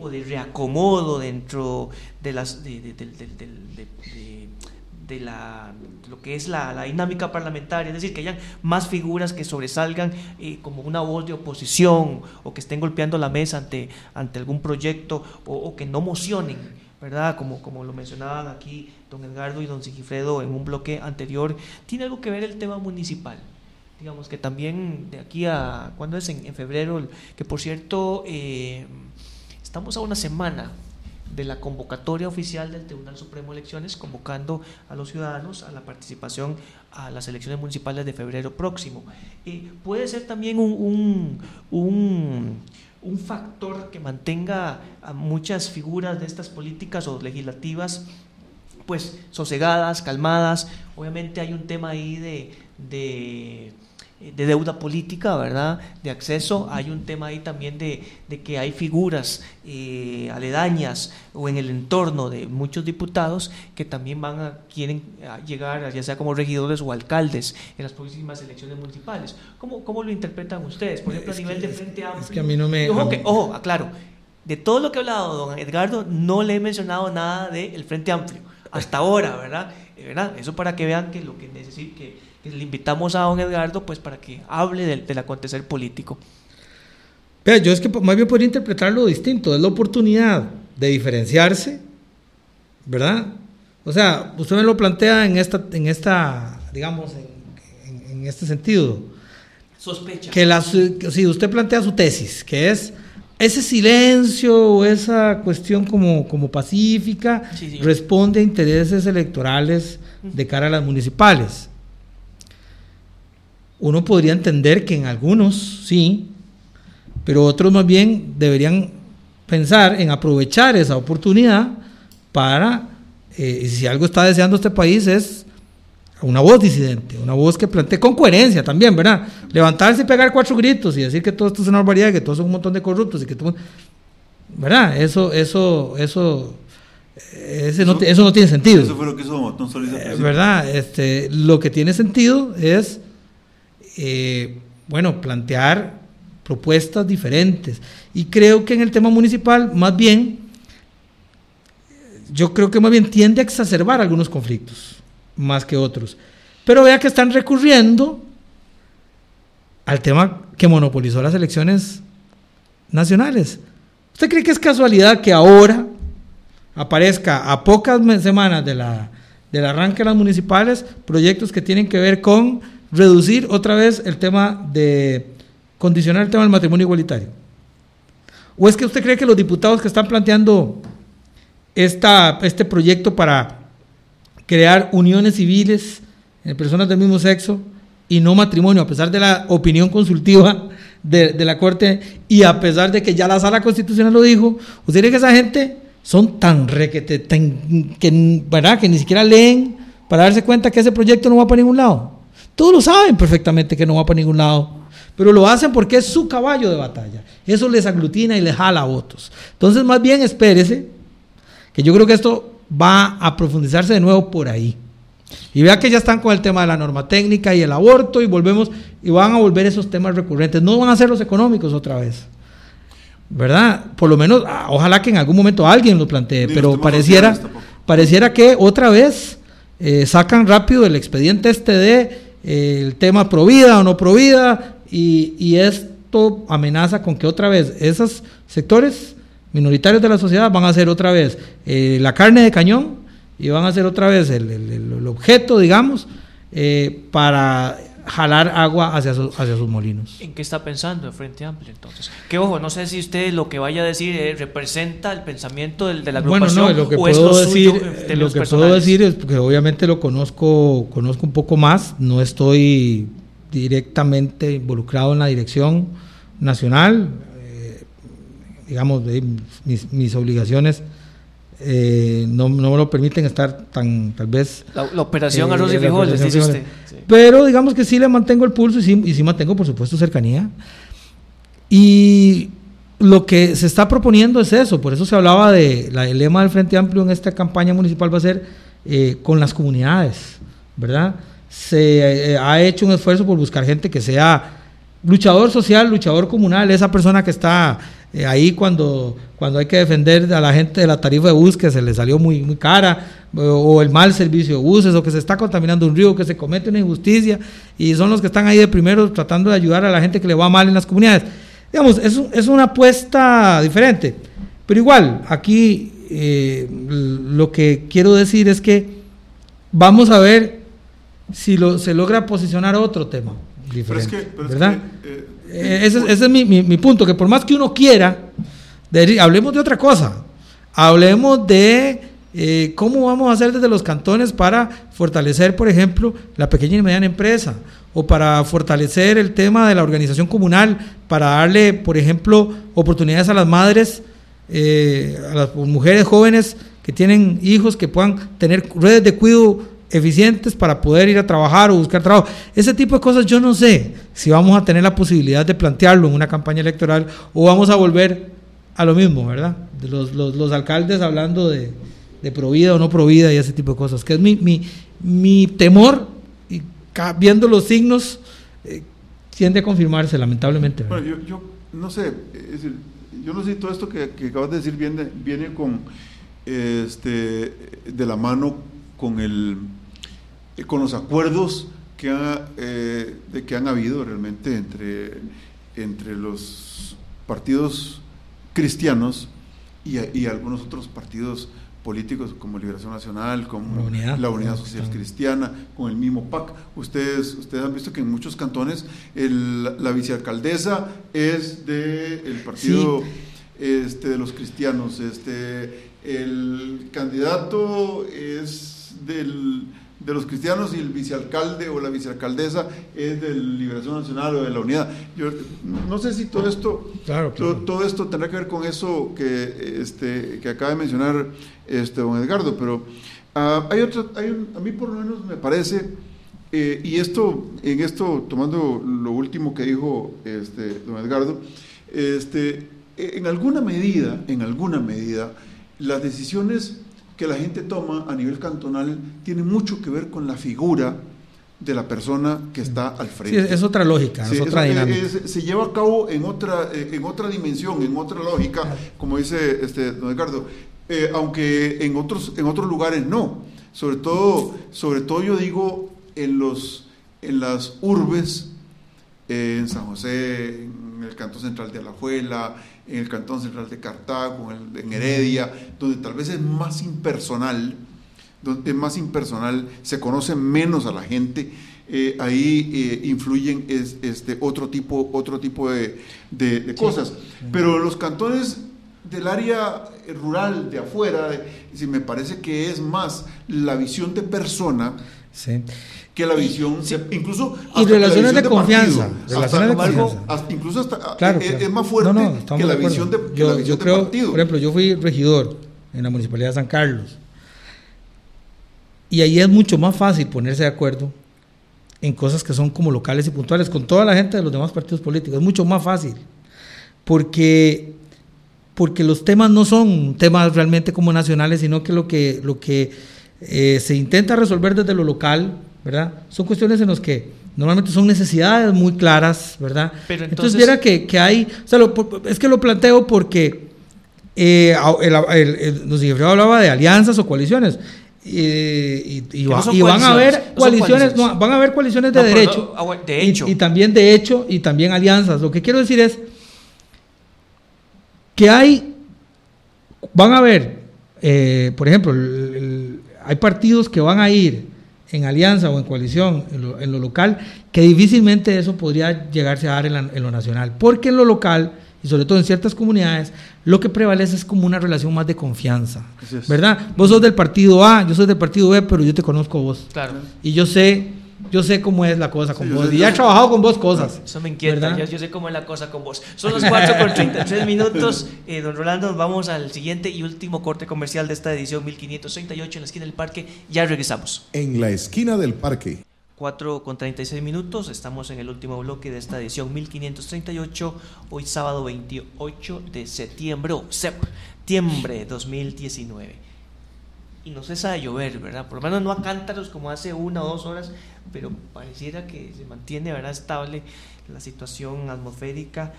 o de reacomodo dentro de las de, de la, lo que es la, dinámica parlamentaria, es decir, que hayan más figuras que sobresalgan eh, como una voz de oposición o que estén golpeando la mesa ante, ante algún proyecto o, que no mocionen, ¿verdad? Como, como lo mencionaban aquí don Edgardo y don Sigifredo en un bloque anterior, tiene algo que ver el tema municipal. Digamos que también de aquí a, ¿cuándo es? En, febrero, que por cierto, eh, estamos a una semana de la convocatoria oficial del Tribunal Supremo de Elecciones, convocando a los ciudadanos a la participación a las elecciones municipales de febrero próximo. y puede ser también un, un, un, factor que mantenga a muchas figuras de estas políticas o legislativas pues sosegadas, calmadas. Obviamente hay un tema ahí de deuda política, ¿verdad? De acceso. Hay un tema ahí también de, que hay figuras eh, aledañas o en el entorno de muchos diputados que también van a, quieren llegar, ya sea como regidores o alcaldes, en las próximas elecciones municipales. ¿Cómo, cómo lo interpretan ustedes? Por ejemplo, a nivel de Frente Amplio. Es que a mí no me... Ojo, que, ojo aclaro, de todo lo que ha hablado don Edgardo, no le he mencionado nada del Frente Amplio hasta ahora, ¿verdad? Eh, ¿verdad? Eso para que vean que lo que necesita, que, que le invitamos a don Edgardo, pues para que hable del, del acontecer político. Vea, yo es que más bien podría interpretarlo distinto, es la oportunidad de diferenciarse, ¿verdad? O sea, usted me lo plantea en esta, en esta digamos, en, en- en este sentido. Sospecha. Que la, si usted plantea su tesis, que es ese silencio o esa cuestión como, como pacífica, Sí, sí. responde a intereses electorales de cara a las municipales. Uno podría entender que en algunos sí, pero otros más bien deberían pensar en aprovechar esa oportunidad para, eh, y si algo está deseando este país es una voz disidente, una voz que plantee con coherencia también, ¿verdad? Levantarse y pegar cuatro gritos y decir que todo esto es una barbaridad, que todos son un montón de corruptos y que todo, ¿verdad? Eso, eso, eso, ese no, eso no tiene sentido. Eso fue lo que hizo Solís Eh. ¿Verdad? Este, lo que tiene sentido es, eh, bueno, plantear propuestas diferentes. Y creo que en el tema municipal, más bien, yo creo que más bien tiende a exacerbar algunos conflictos, más que otros. Pero vea que están recurriendo al tema que monopolizó las elecciones nacionales. ¿Usted cree que es casualidad que ahora aparezca a pocas semanas de la, del arranque de las municipales proyectos que tienen que ver con reducir otra vez el tema de condicionar el tema del matrimonio igualitario? ¿O es que usted cree que los diputados que están planteando esta, este proyecto para crear uniones civiles en personas del mismo sexo y no matrimonio, a pesar de la opinión consultiva de, la Corte y a pesar de que ya la Sala Constitucional lo dijo, ¿usted cree que esa gente son tan requete, que, que ni siquiera leen para darse cuenta que ese proyecto no va para ningún lado? Todos lo saben perfectamente que no va para ningún lado, pero lo hacen porque es su caballo de batalla. Eso les aglutina y les jala votos. Entonces, más bien espérese, que yo creo que esto va a profundizarse de nuevo por ahí. Y vea que ya están con el tema de la norma técnica y el aborto y volvemos y van a volver esos temas recurrentes. No van a ser los económicos otra vez. ¿Verdad? Por lo menos, ah, ojalá que en algún momento alguien lo plantee, Ni pero pareciera, pareciera que otra vez eh, sacan rápido el expediente este de el tema provida o no provida y, y esto amenaza con que otra vez esos sectores minoritarios de la sociedad van a ser otra vez eh, la carne de cañón y van a ser otra vez el objeto, digamos, eh, para jalar agua hacia, su- hacia sus molinos. ¿En qué está pensando el Frente Amplio entonces? Que ojo, no sé si usted lo que vaya a decir eh, representa el pensamiento del, de la Bueno, agrupación no, lo que o es puedo lo decir, suyo eh, lo que puedo personales. decir es porque obviamente lo conozco, conozco un poco más, no estoy directamente involucrado en la dirección nacional, eh, digamos, de mis, mis obligaciones eh, no, no me lo permiten estar tan, tal vez La, la operación Eh, arroz y frijoles, dice usted. Sí. Pero digamos que sí le mantengo el pulso y sí, y sí mantengo, por supuesto, cercanía. Y lo que se está proponiendo es eso, por eso se hablaba de, la, el lema del Frente Amplio en esta campaña municipal va a ser eh, con las comunidades, ¿verdad? Se eh, ha hecho un esfuerzo por buscar gente que sea luchador social, luchador comunal, esa persona que está eh, ahí cuando, cuando hay que defender a la gente de la tarifa de bus que se le salió muy, muy cara, o, el mal servicio de buses, o que se está contaminando un río, que se comete una injusticia, y son los que están ahí de primero tratando de ayudar a la gente que le va mal en las comunidades. Digamos, es, es una apuesta diferente, pero igual, aquí eh, lo que quiero decir es que vamos a ver si lo, se logra posicionar otro tema Pero es diferente, que, pero es ¿verdad? que, eh, Eh, ese, es- ese es mi, mi- mi punto, que por más que uno quiera, hablemos de otra cosa, hablemos de eh, cómo vamos a hacer desde los cantones para fortalecer, por ejemplo, la pequeña y mediana empresa, o para fortalecer el tema de la organización comunal, para darle, por ejemplo, oportunidades a las madres, eh, a las mujeres jóvenes que tienen hijos, que puedan tener redes de cuidado eficientes para poder ir a trabajar o buscar trabajo. Ese tipo de cosas yo no sé si vamos a tener la posibilidad de plantearlo en una campaña electoral o vamos a volver a lo mismo, ¿verdad? Los, los, los alcaldes hablando de, de provida o no provida y ese tipo de cosas, que es mi, mi, mi temor y viendo los signos eh, tiende a confirmarse lamentablemente. Bueno, yo, yo no sé, es decir, yo no sé si todo esto que, que acabas de decir viene, viene con, este, de la mano con, el, con los acuerdos que, eh, de que han habido realmente entre, entre los partidos cristianos y, y algunos otros partidos políticos como Liberación Nacional, como la Unidad, Social Cristiana, con el mismo PAC. Ustedes, ustedes han visto que en muchos cantones la vicealcaldesa es del partido este, de los cristianos, este, el candidato es del de los cristianos y el vicealcalde o la vicealcaldesa es de Liberación Nacional o de la Unidad. Yo no sé si todo esto, Todo, esto tendrá que ver con eso que, este, que acaba de mencionar este, don Edgardo, pero ah, hay otro, hay a mí por lo menos me parece, eh, y esto, en esto, tomando lo último que dijo este, don Edgardo, este, en alguna medida, en alguna medida, las decisiones que la gente toma a nivel cantonal tiene mucho que ver con la figura de la persona que está al frente. Sí, es otra lógica, es otra dinámica. se lleva a cabo en otra, eh, en otra dimensión, en otra lógica, como dice este, don Ricardo, eh, aunque en otros, en otros lugares no. Sobre todo, sobre todo yo digo en, los, en las urbes, eh, en San José, en el Cantón Central de Alajuela, en el Cantón Central de Cartago, en Heredia, donde tal vez es más impersonal, donde es más impersonal, se conoce menos a la gente, eh, ahí eh, influyen este, otro tipo, otro tipo de, cosas. Pero los cantones del área rural, de afuera, si me parece que es más la visión de persona. Sí que la visión, incluso y relaciones de, confianza, relaciones de confianza. incluso hasta claro, es, más fuerte que la visión de, yo, yo creo, Por ejemplo, yo fui regidor en la municipalidad de San Carlos y ahí es mucho más fácil ponerse de acuerdo en cosas que son como locales y puntuales con toda la gente de los demás partidos políticos, es mucho más fácil porque porque los temas no son temas realmente como nacionales, sino que lo que lo que eh, se intenta resolver desde lo local ¿verdad? Son cuestiones en las que normalmente son necesidades muy claras, ¿verdad? Pero entonces, entonces que, que, hay, o sea, es que lo planteo porque eh, el, el, hablaba de alianzas o coaliciones. y, y, van a haber coaliciones, no, van a haber coaliciones de derecho, ah, de hecho. Y, también de hecho y también alianzas. Lo que quiero decir es que hay, van a haber, eh, por ejemplo, hay partidos que van a ir en alianza o en coalición en lo, local, que difícilmente eso podría llegarse a dar en, lo nacional, porque en lo local y sobre todo en ciertas comunidades, lo que prevalece es como una relación más de confianza, ¿verdad? Vos sos del partido A, yo soy del partido B, pero yo te conozco vos. Claro. Y yo sé yo sé cómo es la cosa con vos. y ya he trabajado con vos cosas. Eso me inquieta. Yo, sé cómo es la cosa con vos. Son los 4 con 33 minutos. Eh, don Rolando, vamos al siguiente y último corte comercial de esta edición 1538 en la esquina del parque. Ya regresamos. En la esquina del parque. 4 con 36 minutos. Estamos en el último bloque de esta edición 1538. Hoy sábado 28 de septiembre, septiembre 2019 y no cesa de llover, ¿verdad? Por lo menos no a cántaros como hace una o dos horas, pero pareciera que se mantiene, ¿verdad? Estable la situación atmosférica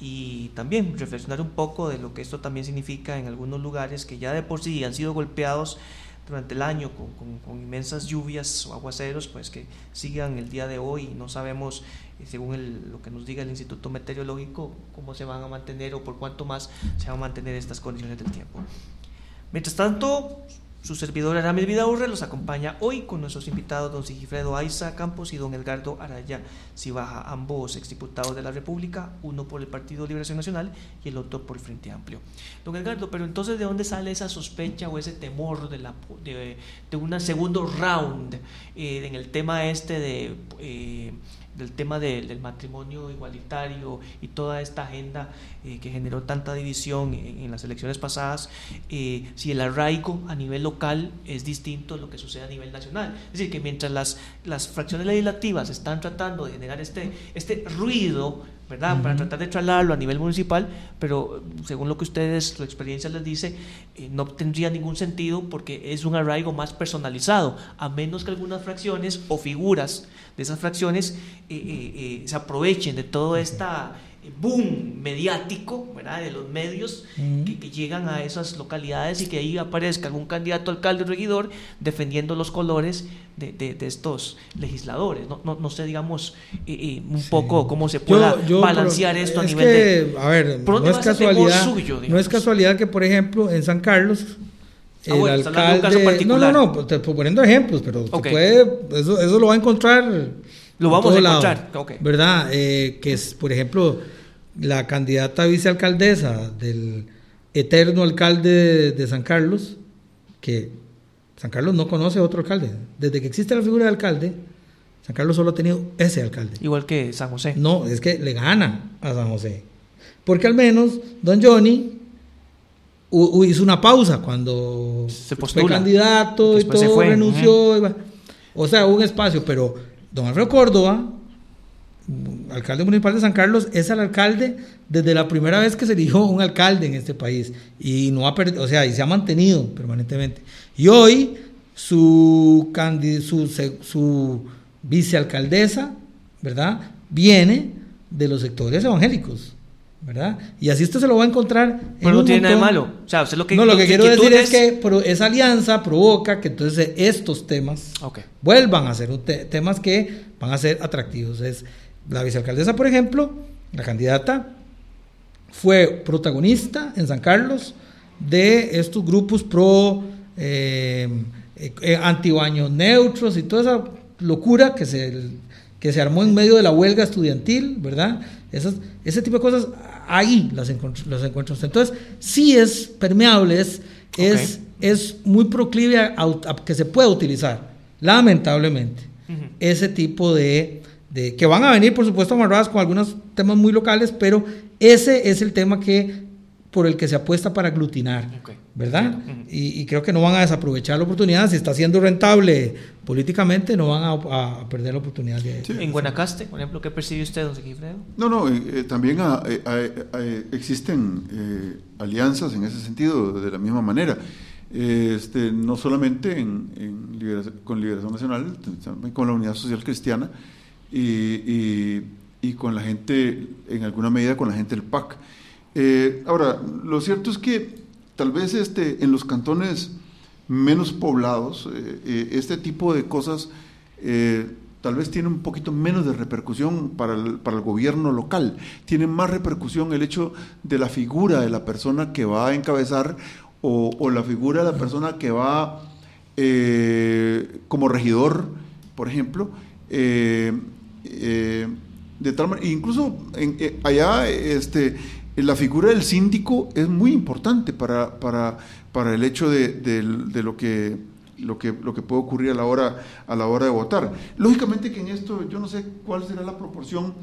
y también reflexionar un poco de lo que esto también significa en algunos lugares que ya de por sí han sido golpeados durante el año con, con, inmensas lluvias o aguaceros, pues que sigan el día de hoy no sabemos, eh, según lo que nos diga el Instituto Meteorológico, cómo se van a mantener o por cuánto más se van a mantener estas condiciones del tiempo. Mientras tanto, su servidor Aramis Vidaurre los acompaña hoy con nuestros invitados don Sigifredo Aiza Campos y don Edgardo Araya Cibaja, ambos exdiputados de la República, uno por el Partido Liberación Nacional y el otro por el Frente Amplio. Don Edgardo, pero entonces ¿de dónde sale esa sospecha o ese temor de, la, de, de un segundo round eh, en el tema este de... Eh, del tema del matrimonio igualitario y toda esta agenda eh, que generó tanta división en, las elecciones pasadas, eh, si el arraigo a nivel local es distinto a lo que sucede a nivel nacional. Es decir, que mientras las, las fracciones legislativas están tratando de generar este, este ruido ¿verdad? Para tratar de trasladarlo a nivel municipal, pero según lo que ustedes, su experiencia les dice, eh, no tendría ningún sentido porque es un arraigo más personalizado, a menos que algunas fracciones o figuras de esas fracciones eh, eh, se aprovechen de toda esta boom mediático, ¿verdad? De los medios que, que llegan a esas localidades y que ahí aparezca algún candidato alcalde o regidor defendiendo los colores de, de- de estos legisladores. No, no, no sé, digamos, eh, eh, un Sí. poco cómo se pueda Yo- yo, balancear esto a nivel que, de... A ver, ¿Por dónde no es casualidad. suyo, no es casualidad que, por ejemplo, en San Carlos. Ah, bueno, está hablando de un caso no, no, no, pues, te poniendo ejemplos, pero puede, eso, eso lo va a encontrar. Lo vamos a lado, encontrar, ok. ¿Verdad? Eh, que es, por ejemplo, la candidata vicealcaldesa del eterno alcalde de, de San Carlos, que San Carlos no conoce a otro alcalde. Desde que existe la figura de alcalde, San Carlos solo ha tenido ese alcalde. Igual que San José. No, es que le gana a San José. Porque al menos Don Johnny hizo una pausa cuando Se fue candidato y Después todo, renunció. O sea, hubo un espacio, pero don Alfredo Córdoba, alcalde municipal de San Carlos, es el alcalde desde la primera vez que se eligió un alcalde en este país y no ha perdido, o sea, y se ha mantenido permanentemente. Y hoy su, su vicealcaldesa, ¿verdad? Viene de los sectores evangélicos, ¿verdad? Y así usted se lo va a encontrar. en Pero no tiene nada de malo. O sea, usted lo que, no, lo que quiero decir es que esa alianza provoca que entonces estos temas vuelvan a ser temas que van a ser atractivos. Es la vicealcaldesa, por ejemplo, la candidata fue protagonista en San Carlos de estos grupos pro eh, eh, eh, antibaños neutros y toda esa locura que se, que se armó en medio de la huelga estudiantil, ¿verdad? Esas, ese tipo de cosas ahí las encontr- las encuentra usted. Entonces, sí es permeable, es, es, es muy proclive a, que se pueda utilizar, lamentablemente, ese tipo de, de- que van a venir, por supuesto, amarradas con algunos temas muy locales, pero ese es el tema que por el que se apuesta para aglutinar, Ok. ¿verdad? Y, y creo que no van a desaprovechar la oportunidad. Si está siendo rentable políticamente, no van a, a perder la oportunidad de... Sí. En Guanacaste, por ejemplo, ¿qué percibe usted, don Sigifredo? No, no, eh, eh, también ah, eh, eh, eh, existen eh, alianzas en ese sentido de la misma manera. Este, no solamente en, en Liberación- con Liberación Nacional, también con la Unidad Social Cristiana y, y- y con la gente, en alguna medida con la gente del PAC. Eh, ahora, lo cierto es que tal vez este, en los cantones menos poblados, eh, eh, este tipo de cosas eh, tal vez tiene un poquito menos de repercusión para el, para el gobierno local. Tiene más repercusión el hecho de la figura de la persona que va a encabezar o, la figura de la persona que va como regidor, por ejemplo. de tal manera, incluso en- allá este, la figura del síndico es muy importante para, para, para el hecho de, de lo que lo que lo que puede ocurrir a la hora a la hora de votar lógicamente que en esto yo no sé cuál será la proporción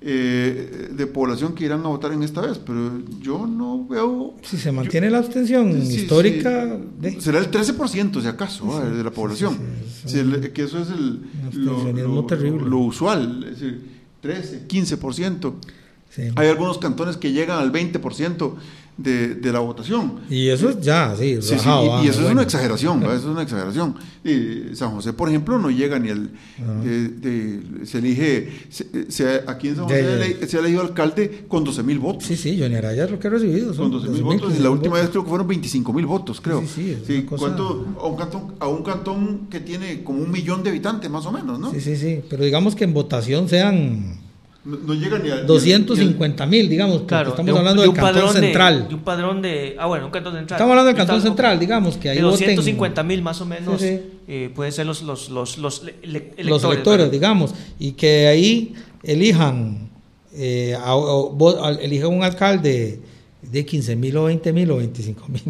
eh, de población que irán a votar en esta vez pero yo no veo Si se mantiene la abstención Sí, histórica, sí. de- será el 13% si acaso ¿eh? de la población el- que eso es el lo, lo- terrible. lo usual es decir, 13 15% sí. hay algunos cantones que llegan al 20% de, de la votación. y eso es ya, sí, Sí, y, ah, y eso es una exageración, ¿verdad? eso es una exageración. Y San José, por ejemplo, no llega ni el... Ah. de- de- se elige, se- se- aquí en San José se ha elegido alcalde con 12 mil votos. Sí, sí, Johnny Araya es lo que ha recibido. Con son 12 mil 12.000, votos, y 15.000 la última vez creo que fueron 25 mil votos, creo. Sí, sí, es una cosa- ¿cuánto? a, un cantón, a un cantón que tiene como un millón de habitantes, más o menos, ¿no? Sí, sí, sí, pero digamos que en votación sean No, no llega ni a... ni al- 250 mil, digamos, porque Claro, estamos de un- hablando de del cantón padrón de- central. de un padrón de. Ah, bueno, un cantón central. Estamos hablando del cantón estaba- central, digamos, que ahí De voten 250 mil más o menos Sí, sí. eh, pueden ser los, los, los, los le- le- electores. los electores, ¿verdad? digamos, y que ahí elijan, eh, a- elijan un alcalde de 15 mil o 20 mil o 25 mil.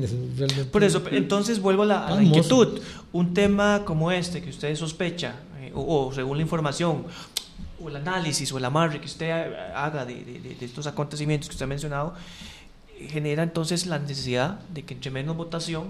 Por eso, entonces vuelvo a la, a la Vamos. inquietud. Un tema como este que usted sospecha, eh, o, o según la información, o el análisis o el amarre que usted ha- haga de, de- de- de estos acontecimientos que usted ha mencionado, genera entonces la necesidad de que entre menos votación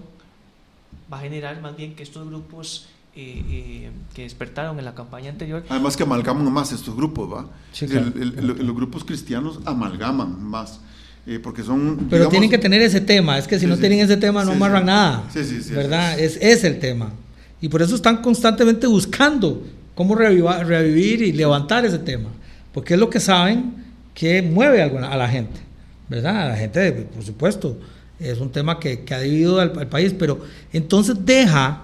va a generar más bien que estos grupos eh, eh, que despertaron en la campaña anterior Además que amalgaman más estos grupos, ¿va? Sí, El- claro, el- lo- claro. Los grupos cristianos amalgaman más, eh, porque son... Pero digamos, tienen que tener ese tema, es que si Sí, no sí. tienen ese tema no Sí, amarran sí. nada, Sí, sí, sí, ¿verdad? sí. Es, es el tema. Y por eso están constantemente buscando cómo revivir y levantar ese tema, porque es lo que saben que mueve a la gente, ¿verdad? A la gente, por supuesto, es un tema que, ha dividido al, país, pero entonces deja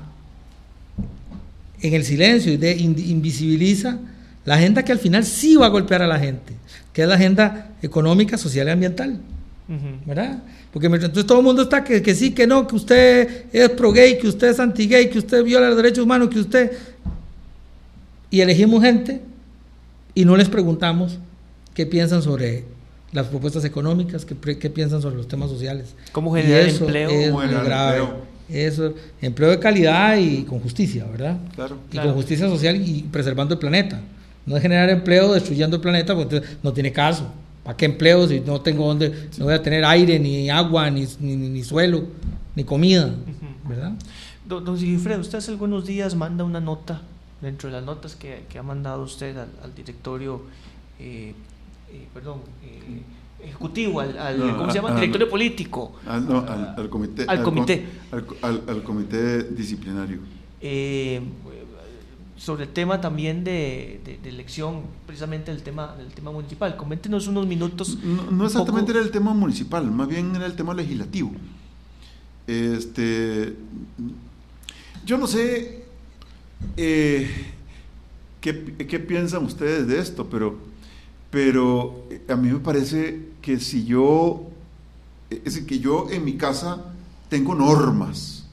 en el silencio y de, invisibiliza la agenda que al final sí va a golpear a la gente, que es la agenda económica, social y ambiental, ¿verdad? Porque entonces todo el mundo está que, que, sí, que no, que usted es pro-gay, que usted es anti-gay, que usted viola los derechos humanos, que usted... Y elegimos gente y no les preguntamos qué piensan sobre las propuestas económicas, qué, qué piensan sobre los temas sociales. ¿Cómo generar empleo? Es muy grave. Empleo? Eso, empleo de calidad y con justicia, ¿verdad? Claro. Y con justicia social y preservando el planeta. No es generar empleo destruyendo el planeta, porque no tiene caso. ¿Para qué empleo si no tengo donde, no voy a tener aire, ni agua, ni, ni, suelo, ni comida? ¿Verdad? Don, don Sigifredo, usted hace algunos días manda una nota, dentro de las notas que, que ha mandado usted al, directorio, eh, eh, perdón, eh, ejecutivo, al, ¿cómo se llama? directorio político. no, al, comité. Al comité. Al, comité disciplinario. Eh, sobre el tema también de, elección, precisamente el tema, el tema municipal. Coméntenos unos minutos. No, exactamente era el tema municipal, más bien era el tema legislativo. Este, yo no sé eh, qué, qué, piensan ustedes de esto, pero, pero a mí me parece que si yo, es decir, que yo en mi casa tengo normas,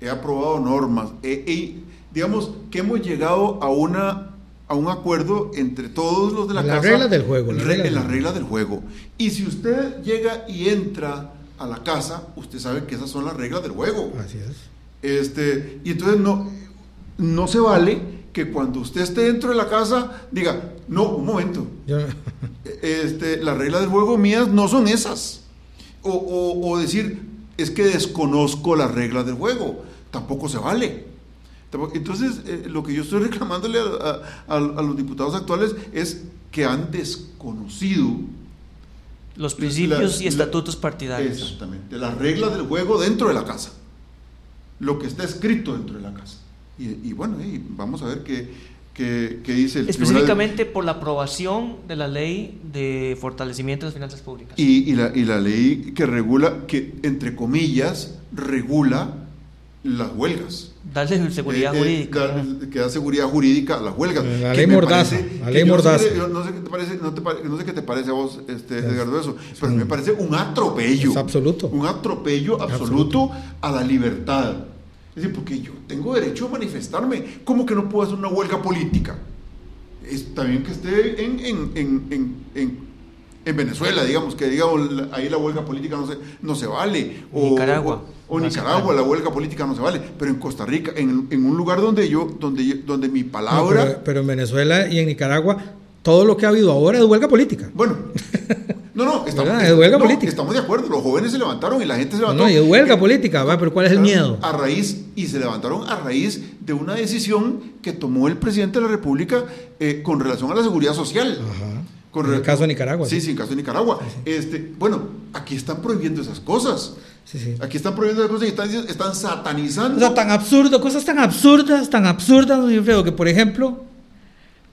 he aprobado normas, he digamos que hemos llegado a una a un acuerdo entre todos los de la, casa. Las reglas del juego. La regla, las reglas del juego. Y si usted llega y entra a la casa, usted sabe que esas son las reglas del juego. Así es. Este, y entonces no, no se vale que cuando usted esté dentro de la casa diga, no, un momento. Este, las reglas del juego mías no son esas. O, o decir, es que desconozco las reglas del juego. Tampoco se vale. Entonces, eh, lo que yo estoy reclamándole a, los diputados actuales es que han desconocido los principios y estatutos partidarios. Exactamente, las reglas del juego dentro de la casa, lo que está escrito dentro de la casa. Y, bueno, vamos a ver qué, qué, dice el Específicamente por la aprobación de la ley de fortalecimiento de las finanzas públicas. Y, la, y la ley que regula, que entre comillas, regula las huelgas. Darle seguridad eh, eh, jurídica. que da seguridad jurídica a las huelgas. La ley Mordaza. La ley Mordaza. No sé, qué te parece, no, te, no sé qué te parece a vos, este, Edgardo, eso, pero me parece un atropello. Es absoluto. Un atropello absoluto, a la libertad. Es decir, porque yo tengo derecho a manifestarme. ¿Cómo que no puedo hacer una huelga política? Está bien que esté en, en, en, en en Venezuela, digamos, que digamos ahí la huelga política no se, no se vale. O Nicaragua. O, Nicaragua, la huelga política no se vale. Pero en Costa Rica, en, en un lugar donde yo, donde, donde mi palabra. pero, en Venezuela y en Nicaragua, todo lo que ha habido ahora es huelga política. Bueno. No, no, estamos, es huelga política. estamos de acuerdo. Los jóvenes se levantaron y la gente se levantó. No, y es huelga política, ¿va? pero ¿cuál es el miedo? A raíz, y se levantaron a raíz de una decisión que tomó el presidente de la República eh, con relación a la seguridad social. Ajá en el caso de Nicaragua. Sí, sí, en el caso de Nicaragua. Este, bueno, aquí están prohibiendo esas cosas. Sí, sí. Aquí están prohibiendo esas cosas y están, están satanizando. O sea, tan absurdo, cosas tan absurdas, tan absurdas, que por ejemplo,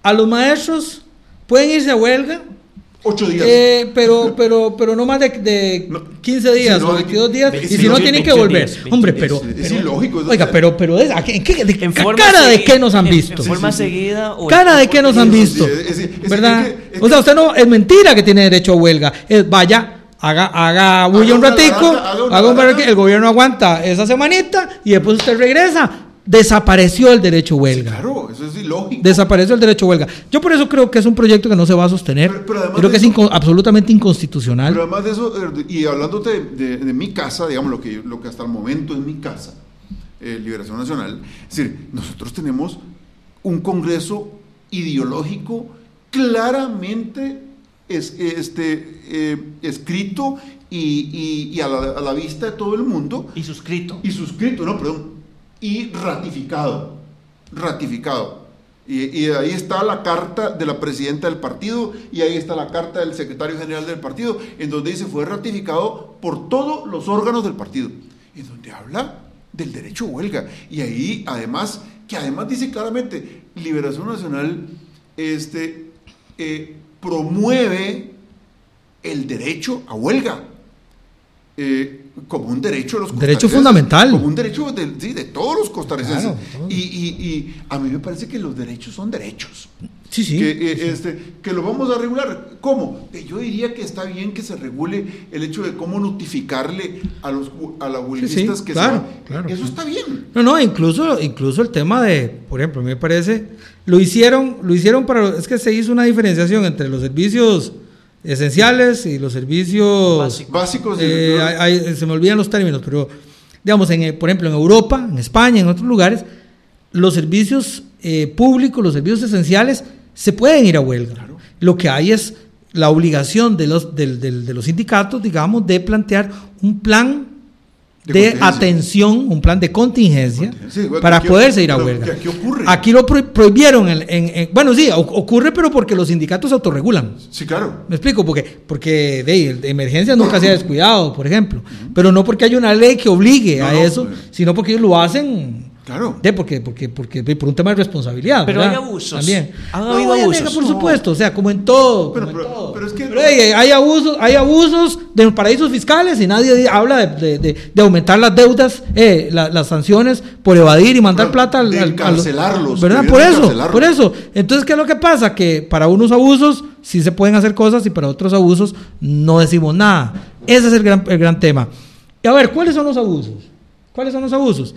a los maestros pueden irse a huelga Ocho días. Eh, pero, pero, pero no más de, de 15 días o 22 días. y si no, tienen que volver. Hombre, pero. Es, ilógico. Oiga, pero, pero ¿en qué, de, ¿cara de qué nos han visto? En, forma seguida. O ¿Cara de qué nos han visto? ¿Verdad? o sea, usted no. Es mentira que tiene derecho a huelga. vaya. Haga, haga bulla un ratico, haga un el gobierno aguanta esa semanita y después usted regresa desapareció el derecho a huelga. claro, eso es ilógico. Desapareció el derecho a huelga. Yo por eso creo que es un proyecto que no se va a sostener. creo que es absolutamente inconstitucional. Pero además de eso, eh, y hablándote de, mi casa, digamos, lo que, lo que hasta el momento es mi casa, eh, Liberación Nacional, es decir, nosotros tenemos un Congreso ideológico claramente es, este, eh, escrito y, a, la, a la vista de todo el mundo. Y suscrito. Y suscrito, no, perdón, y ratificado. Ratificado. Y, ahí está la carta de la presidenta del partido y ahí está la carta del secretario general del partido, en donde dice fue ratificado por todos los órganos del partido. En donde habla del derecho a huelga. Y ahí, además, que además dice claramente, Liberación Nacional este, eh, promueve el derecho a huelga. Eh, como un derecho de los Derecho costarricenses, fundamental. Como un derecho de, sí, de todos los costarricenses. Claro, todos. y, y- y a mí me parece que los derechos son derechos. Sí, sí. Que, eh, Este, que lo vamos a regular. ¿Cómo? Eh, Yo diría que está bien que se regule el hecho de cómo notificarle a los a las huelguistas que claro, se van. claro. Eso está bien. No, no, incluso, incluso el tema de, por ejemplo, a mí me parece, lo hicieron, lo hicieron para, es que se hizo una diferenciación entre los servicios esenciales y los servicios Básicos. Eh, hay- hay- se me olvidan los términos, pero digamos, en, por ejemplo, en Europa, en España, en otros lugares, los servicios eh, públicos, los servicios esenciales, se pueden ir a huelga. Claro. Lo que hay es la obligación de los, del- de los sindicatos, digamos, de plantear un plan De atención, un plan de contingencia Sí, bueno, para que- poderse ir a huelga. aquí ocurre. Aquí lo pro- prohibieron. en- en- en- bueno, sí, ocurre, pero porque los sindicatos se autorregulan. Sí, claro. Me explico, porque, porque de, de emergencia nunca se ha descuidado, por ejemplo. Pero no porque haya una ley que obligue No, a eso, eh. sino porque ellos lo hacen Claro. de porque, porque, porque por un tema de responsabilidad. Pero ¿verdad? hay abusos. También. Han No, habido abusos. nega, por No. supuesto, o sea, como en todo. Pero- como en pero- todo. pero es que- Pero, hey, hay abusos, hay abusos de los paraísos fiscales y nadie di- habla de, de- de- de aumentar las deudas, eh, la- las sanciones por evadir y mandar Pero plata al, de al- a los- encarcelarlos, ¿Verdad? Por eso, por eso. Entonces, ¿qué es lo que pasa? Que para unos abusos sí se pueden hacer cosas y para otros abusos no decimos nada. Ese es el gran, el gran tema. Y a ver, ¿cuáles son los abusos? ¿Cuáles son los abusos?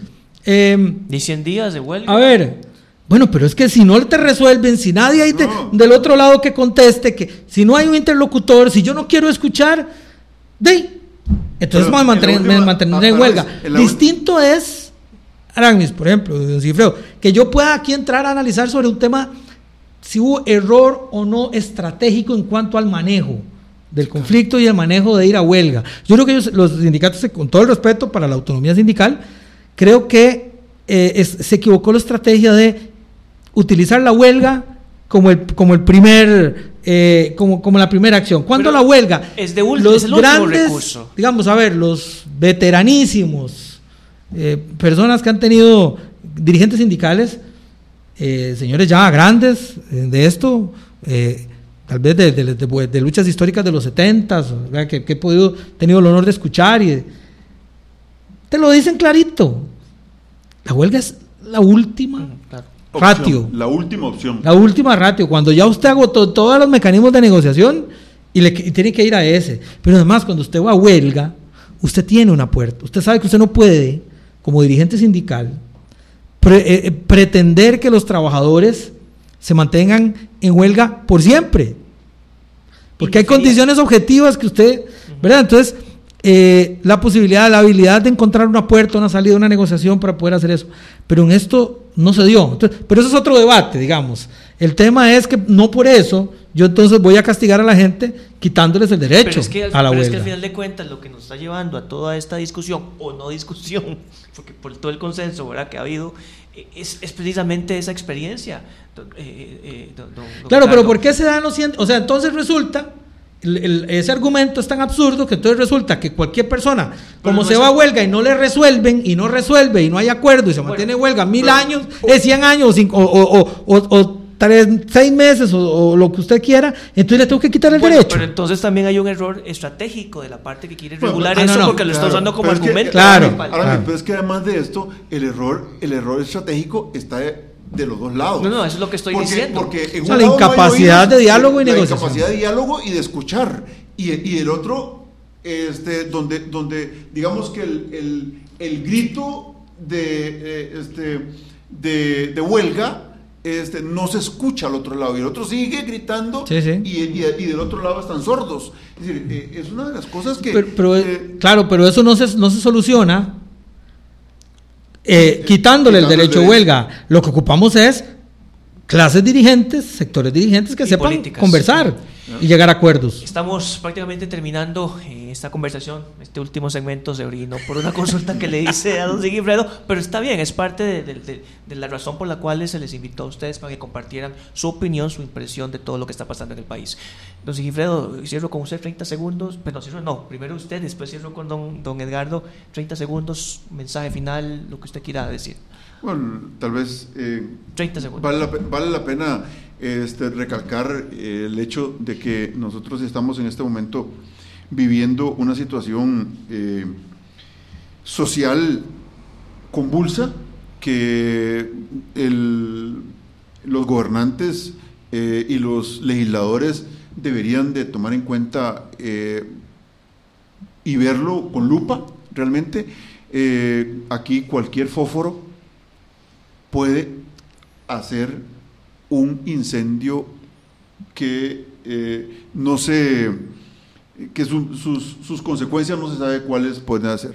Em, Ni 100 días de huelga. a ver, bueno, pero es que si no te resuelven, si nadie hay de- No. del otro lado que conteste, que si no hay un interlocutor, si yo no quiero escuchar, de ahí. Entonces Pero vamos a en última- huelga. en Distinto es, Aramis, por ejemplo, don Cifreo, que yo pueda aquí entrar a analizar sobre un tema si hubo error o no estratégico en cuanto al manejo del conflicto y el manejo de ir a huelga. Yo creo que ellos, los sindicatos, con todo el respeto para la autonomía sindical, creo que eh, es- se equivocó la estrategia de utilizar la huelga como el, como el primer, eh, como, como la primera acción. Cuando Pero la huelga, es de ul- los es el último grandes, recurso. digamos, a ver, los veteranísimos, eh, personas que han tenido dirigentes sindicales, eh, señores ya grandes de esto, tal vez de, de- de- de luchas históricas de los 70 que, que he podido, tenido el honor de escuchar y te lo dicen clarito. La huelga es la última Claro. Opción, ratio. La última opción. La última ratio, cuando ya usted agotó todos los mecanismos de negociación y, le, y tiene que ir a ese. Pero además, cuando usted va a huelga, usted tiene una puerta. Usted sabe que usted no puede, como dirigente sindical, pre- eh, eh, pretender que los trabajadores se mantengan en huelga por siempre. Porque hay condiciones objetivas que usted, ¿verdad? Entonces, eh, la posibilidad, la habilidad de encontrar una puerta, una salida, una negociación para poder hacer eso. Pero en esto no se dio. Entonces, pero eso es otro debate, digamos. El tema es que no por eso yo entonces voy a castigar a la gente quitándoles el derecho Pero es, que, al- a la pero es huelga. que al final de cuentas lo que nos está llevando a toda esta discusión, o no discusión, porque por todo el consenso ¿verdad? que ha habido, eh, es, es precisamente esa experiencia. don- eh, eh, don- don- don Claro, pero. ¿por qué se dan los cien- O sea, entonces resulta, el- el- ese argumento es tan absurdo que entonces resulta que cualquier persona, como no se va a huelga y no le resuelven, y no resuelve, y no hay acuerdo, y se Bueno, mantiene huelga mil pero- años, es 100 años, o, cinco- o, o- o- o tres, seis meses, o, o lo que usted quiera, entonces le tengo que quitar el Bueno, derecho. Pero entonces también hay un error estratégico de la parte que quiere Bueno, regular ah, no, eso no, porque lo está usando como es que- argumento. Claro. Ahora, claro. pero es que además de esto, el error, el error estratégico está de, los dos lados. No, no, eso es lo que estoy porque, diciendo. Porque en O un sea, la lado no hay incapacidad oídos, de diálogo y la negociación. incapacidad de diálogo y de escuchar. Y, y el otro, este, donde, donde digamos que el, el- el grito de, eh, este, de, de huelga este, no se escucha al otro lado y el otro sigue gritando Sí, sí. Y, y- y del otro lado están sordos. Es decir, eh, es una de las cosas que... Pero, pero, eh, claro, pero eso no se, no se soluciona eh, quitándole el derecho a huelga. Lo que ocupamos es clases dirigentes, sectores dirigentes que Y sepan políticas. conversar y llegar a acuerdos. Estamos prácticamente terminando eh, esta conversación. Este último segmento se orinó por una consulta que le hice a don Sigifredo, pero está bien, es parte de, de- de- de la razón por la cual se les invitó a ustedes para que compartieran su opinión, su impresión de todo lo que está pasando en el país. Don Sigifredo, cierro con usted 30 segundos, pero no, cierro, no, primero usted, después cierro con don, don Edgardo, 30 segundos, mensaje final, lo que usted quiera decir. Bueno, tal vez eh, 30 segundos. vale, la, vale la pena este, recalcar eh, el hecho de que nosotros estamos en este momento viviendo una situación eh, social convulsa que los gobernantes eh, y los legisladores deberían de tomar en cuenta eh, y verlo con lupa realmente. aquí cualquier fósforo puede hacer un incendio que no se que sus, consecuencias no se sabe cuáles pueden ser.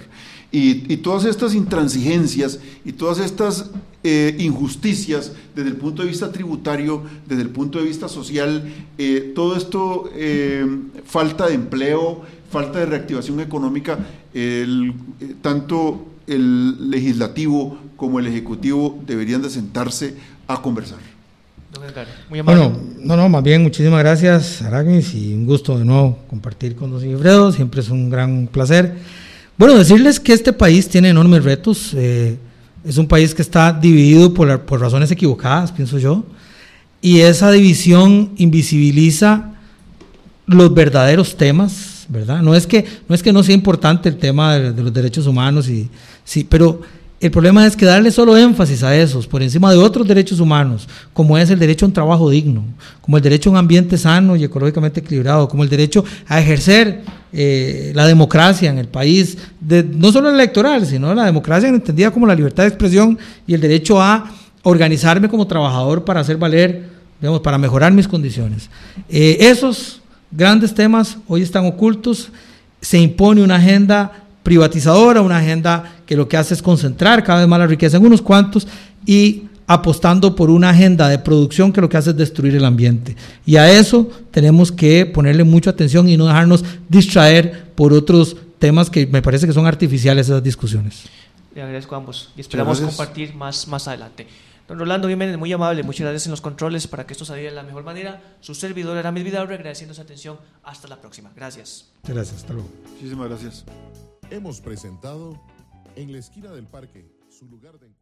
Y, todas estas intransigencias y todas estas eh, injusticias desde el punto de vista tributario, desde el punto de vista social, eh, todo esto, eh, falta de empleo, falta de reactivación económica, tanto el legislativo como el ejecutivo deberían de sentarse a conversar. Bueno, no, no, más bien muchísimas gracias, Aragnis, y un gusto de nuevo compartir con los Alfredo, siempre es un gran placer. Bueno, decirles que este país tiene enormes retos, eh, es un país que está dividido por, por razones equivocadas, pienso yo, y esa división invisibiliza los verdaderos temas, ¿verdad? No es que no, es que no sea importante el tema de, de los derechos humanos, y, sí, pero el problema es que darle solo énfasis a esos por encima de otros derechos humanos, como es el derecho a un trabajo digno, como el derecho a un ambiente sano y ecológicamente equilibrado, como el derecho a ejercer eh, la democracia en el país, no solo electoral, sino la democracia entendida como la libertad de expresión y el derecho a organizarme como trabajador para hacer valer, digamos, para mejorar mis condiciones. Eh, esos grandes temas hoy están ocultos, se impone una agenda privatizadora, una agenda que lo que hace es concentrar cada vez más la riqueza en unos cuantos y apostando por una agenda de producción que lo que hace es destruir el ambiente. Y a eso tenemos que ponerle mucha atención y no dejarnos distraer por otros temas que me parece que son artificiales esas discusiones. Le agradezco a ambos y esperamos compartir más, más adelante. Don Rolando Jiménez, muy amable, muchas gracias en los controles para que esto saliera de la mejor manera. Su servidor era Vidal, agradeciendo su atención. Hasta la próxima. Gracias. Gracias, hasta luego. Muchísimas gracias. Hemos presentado En la esquina del parque, su lugar de encuentro.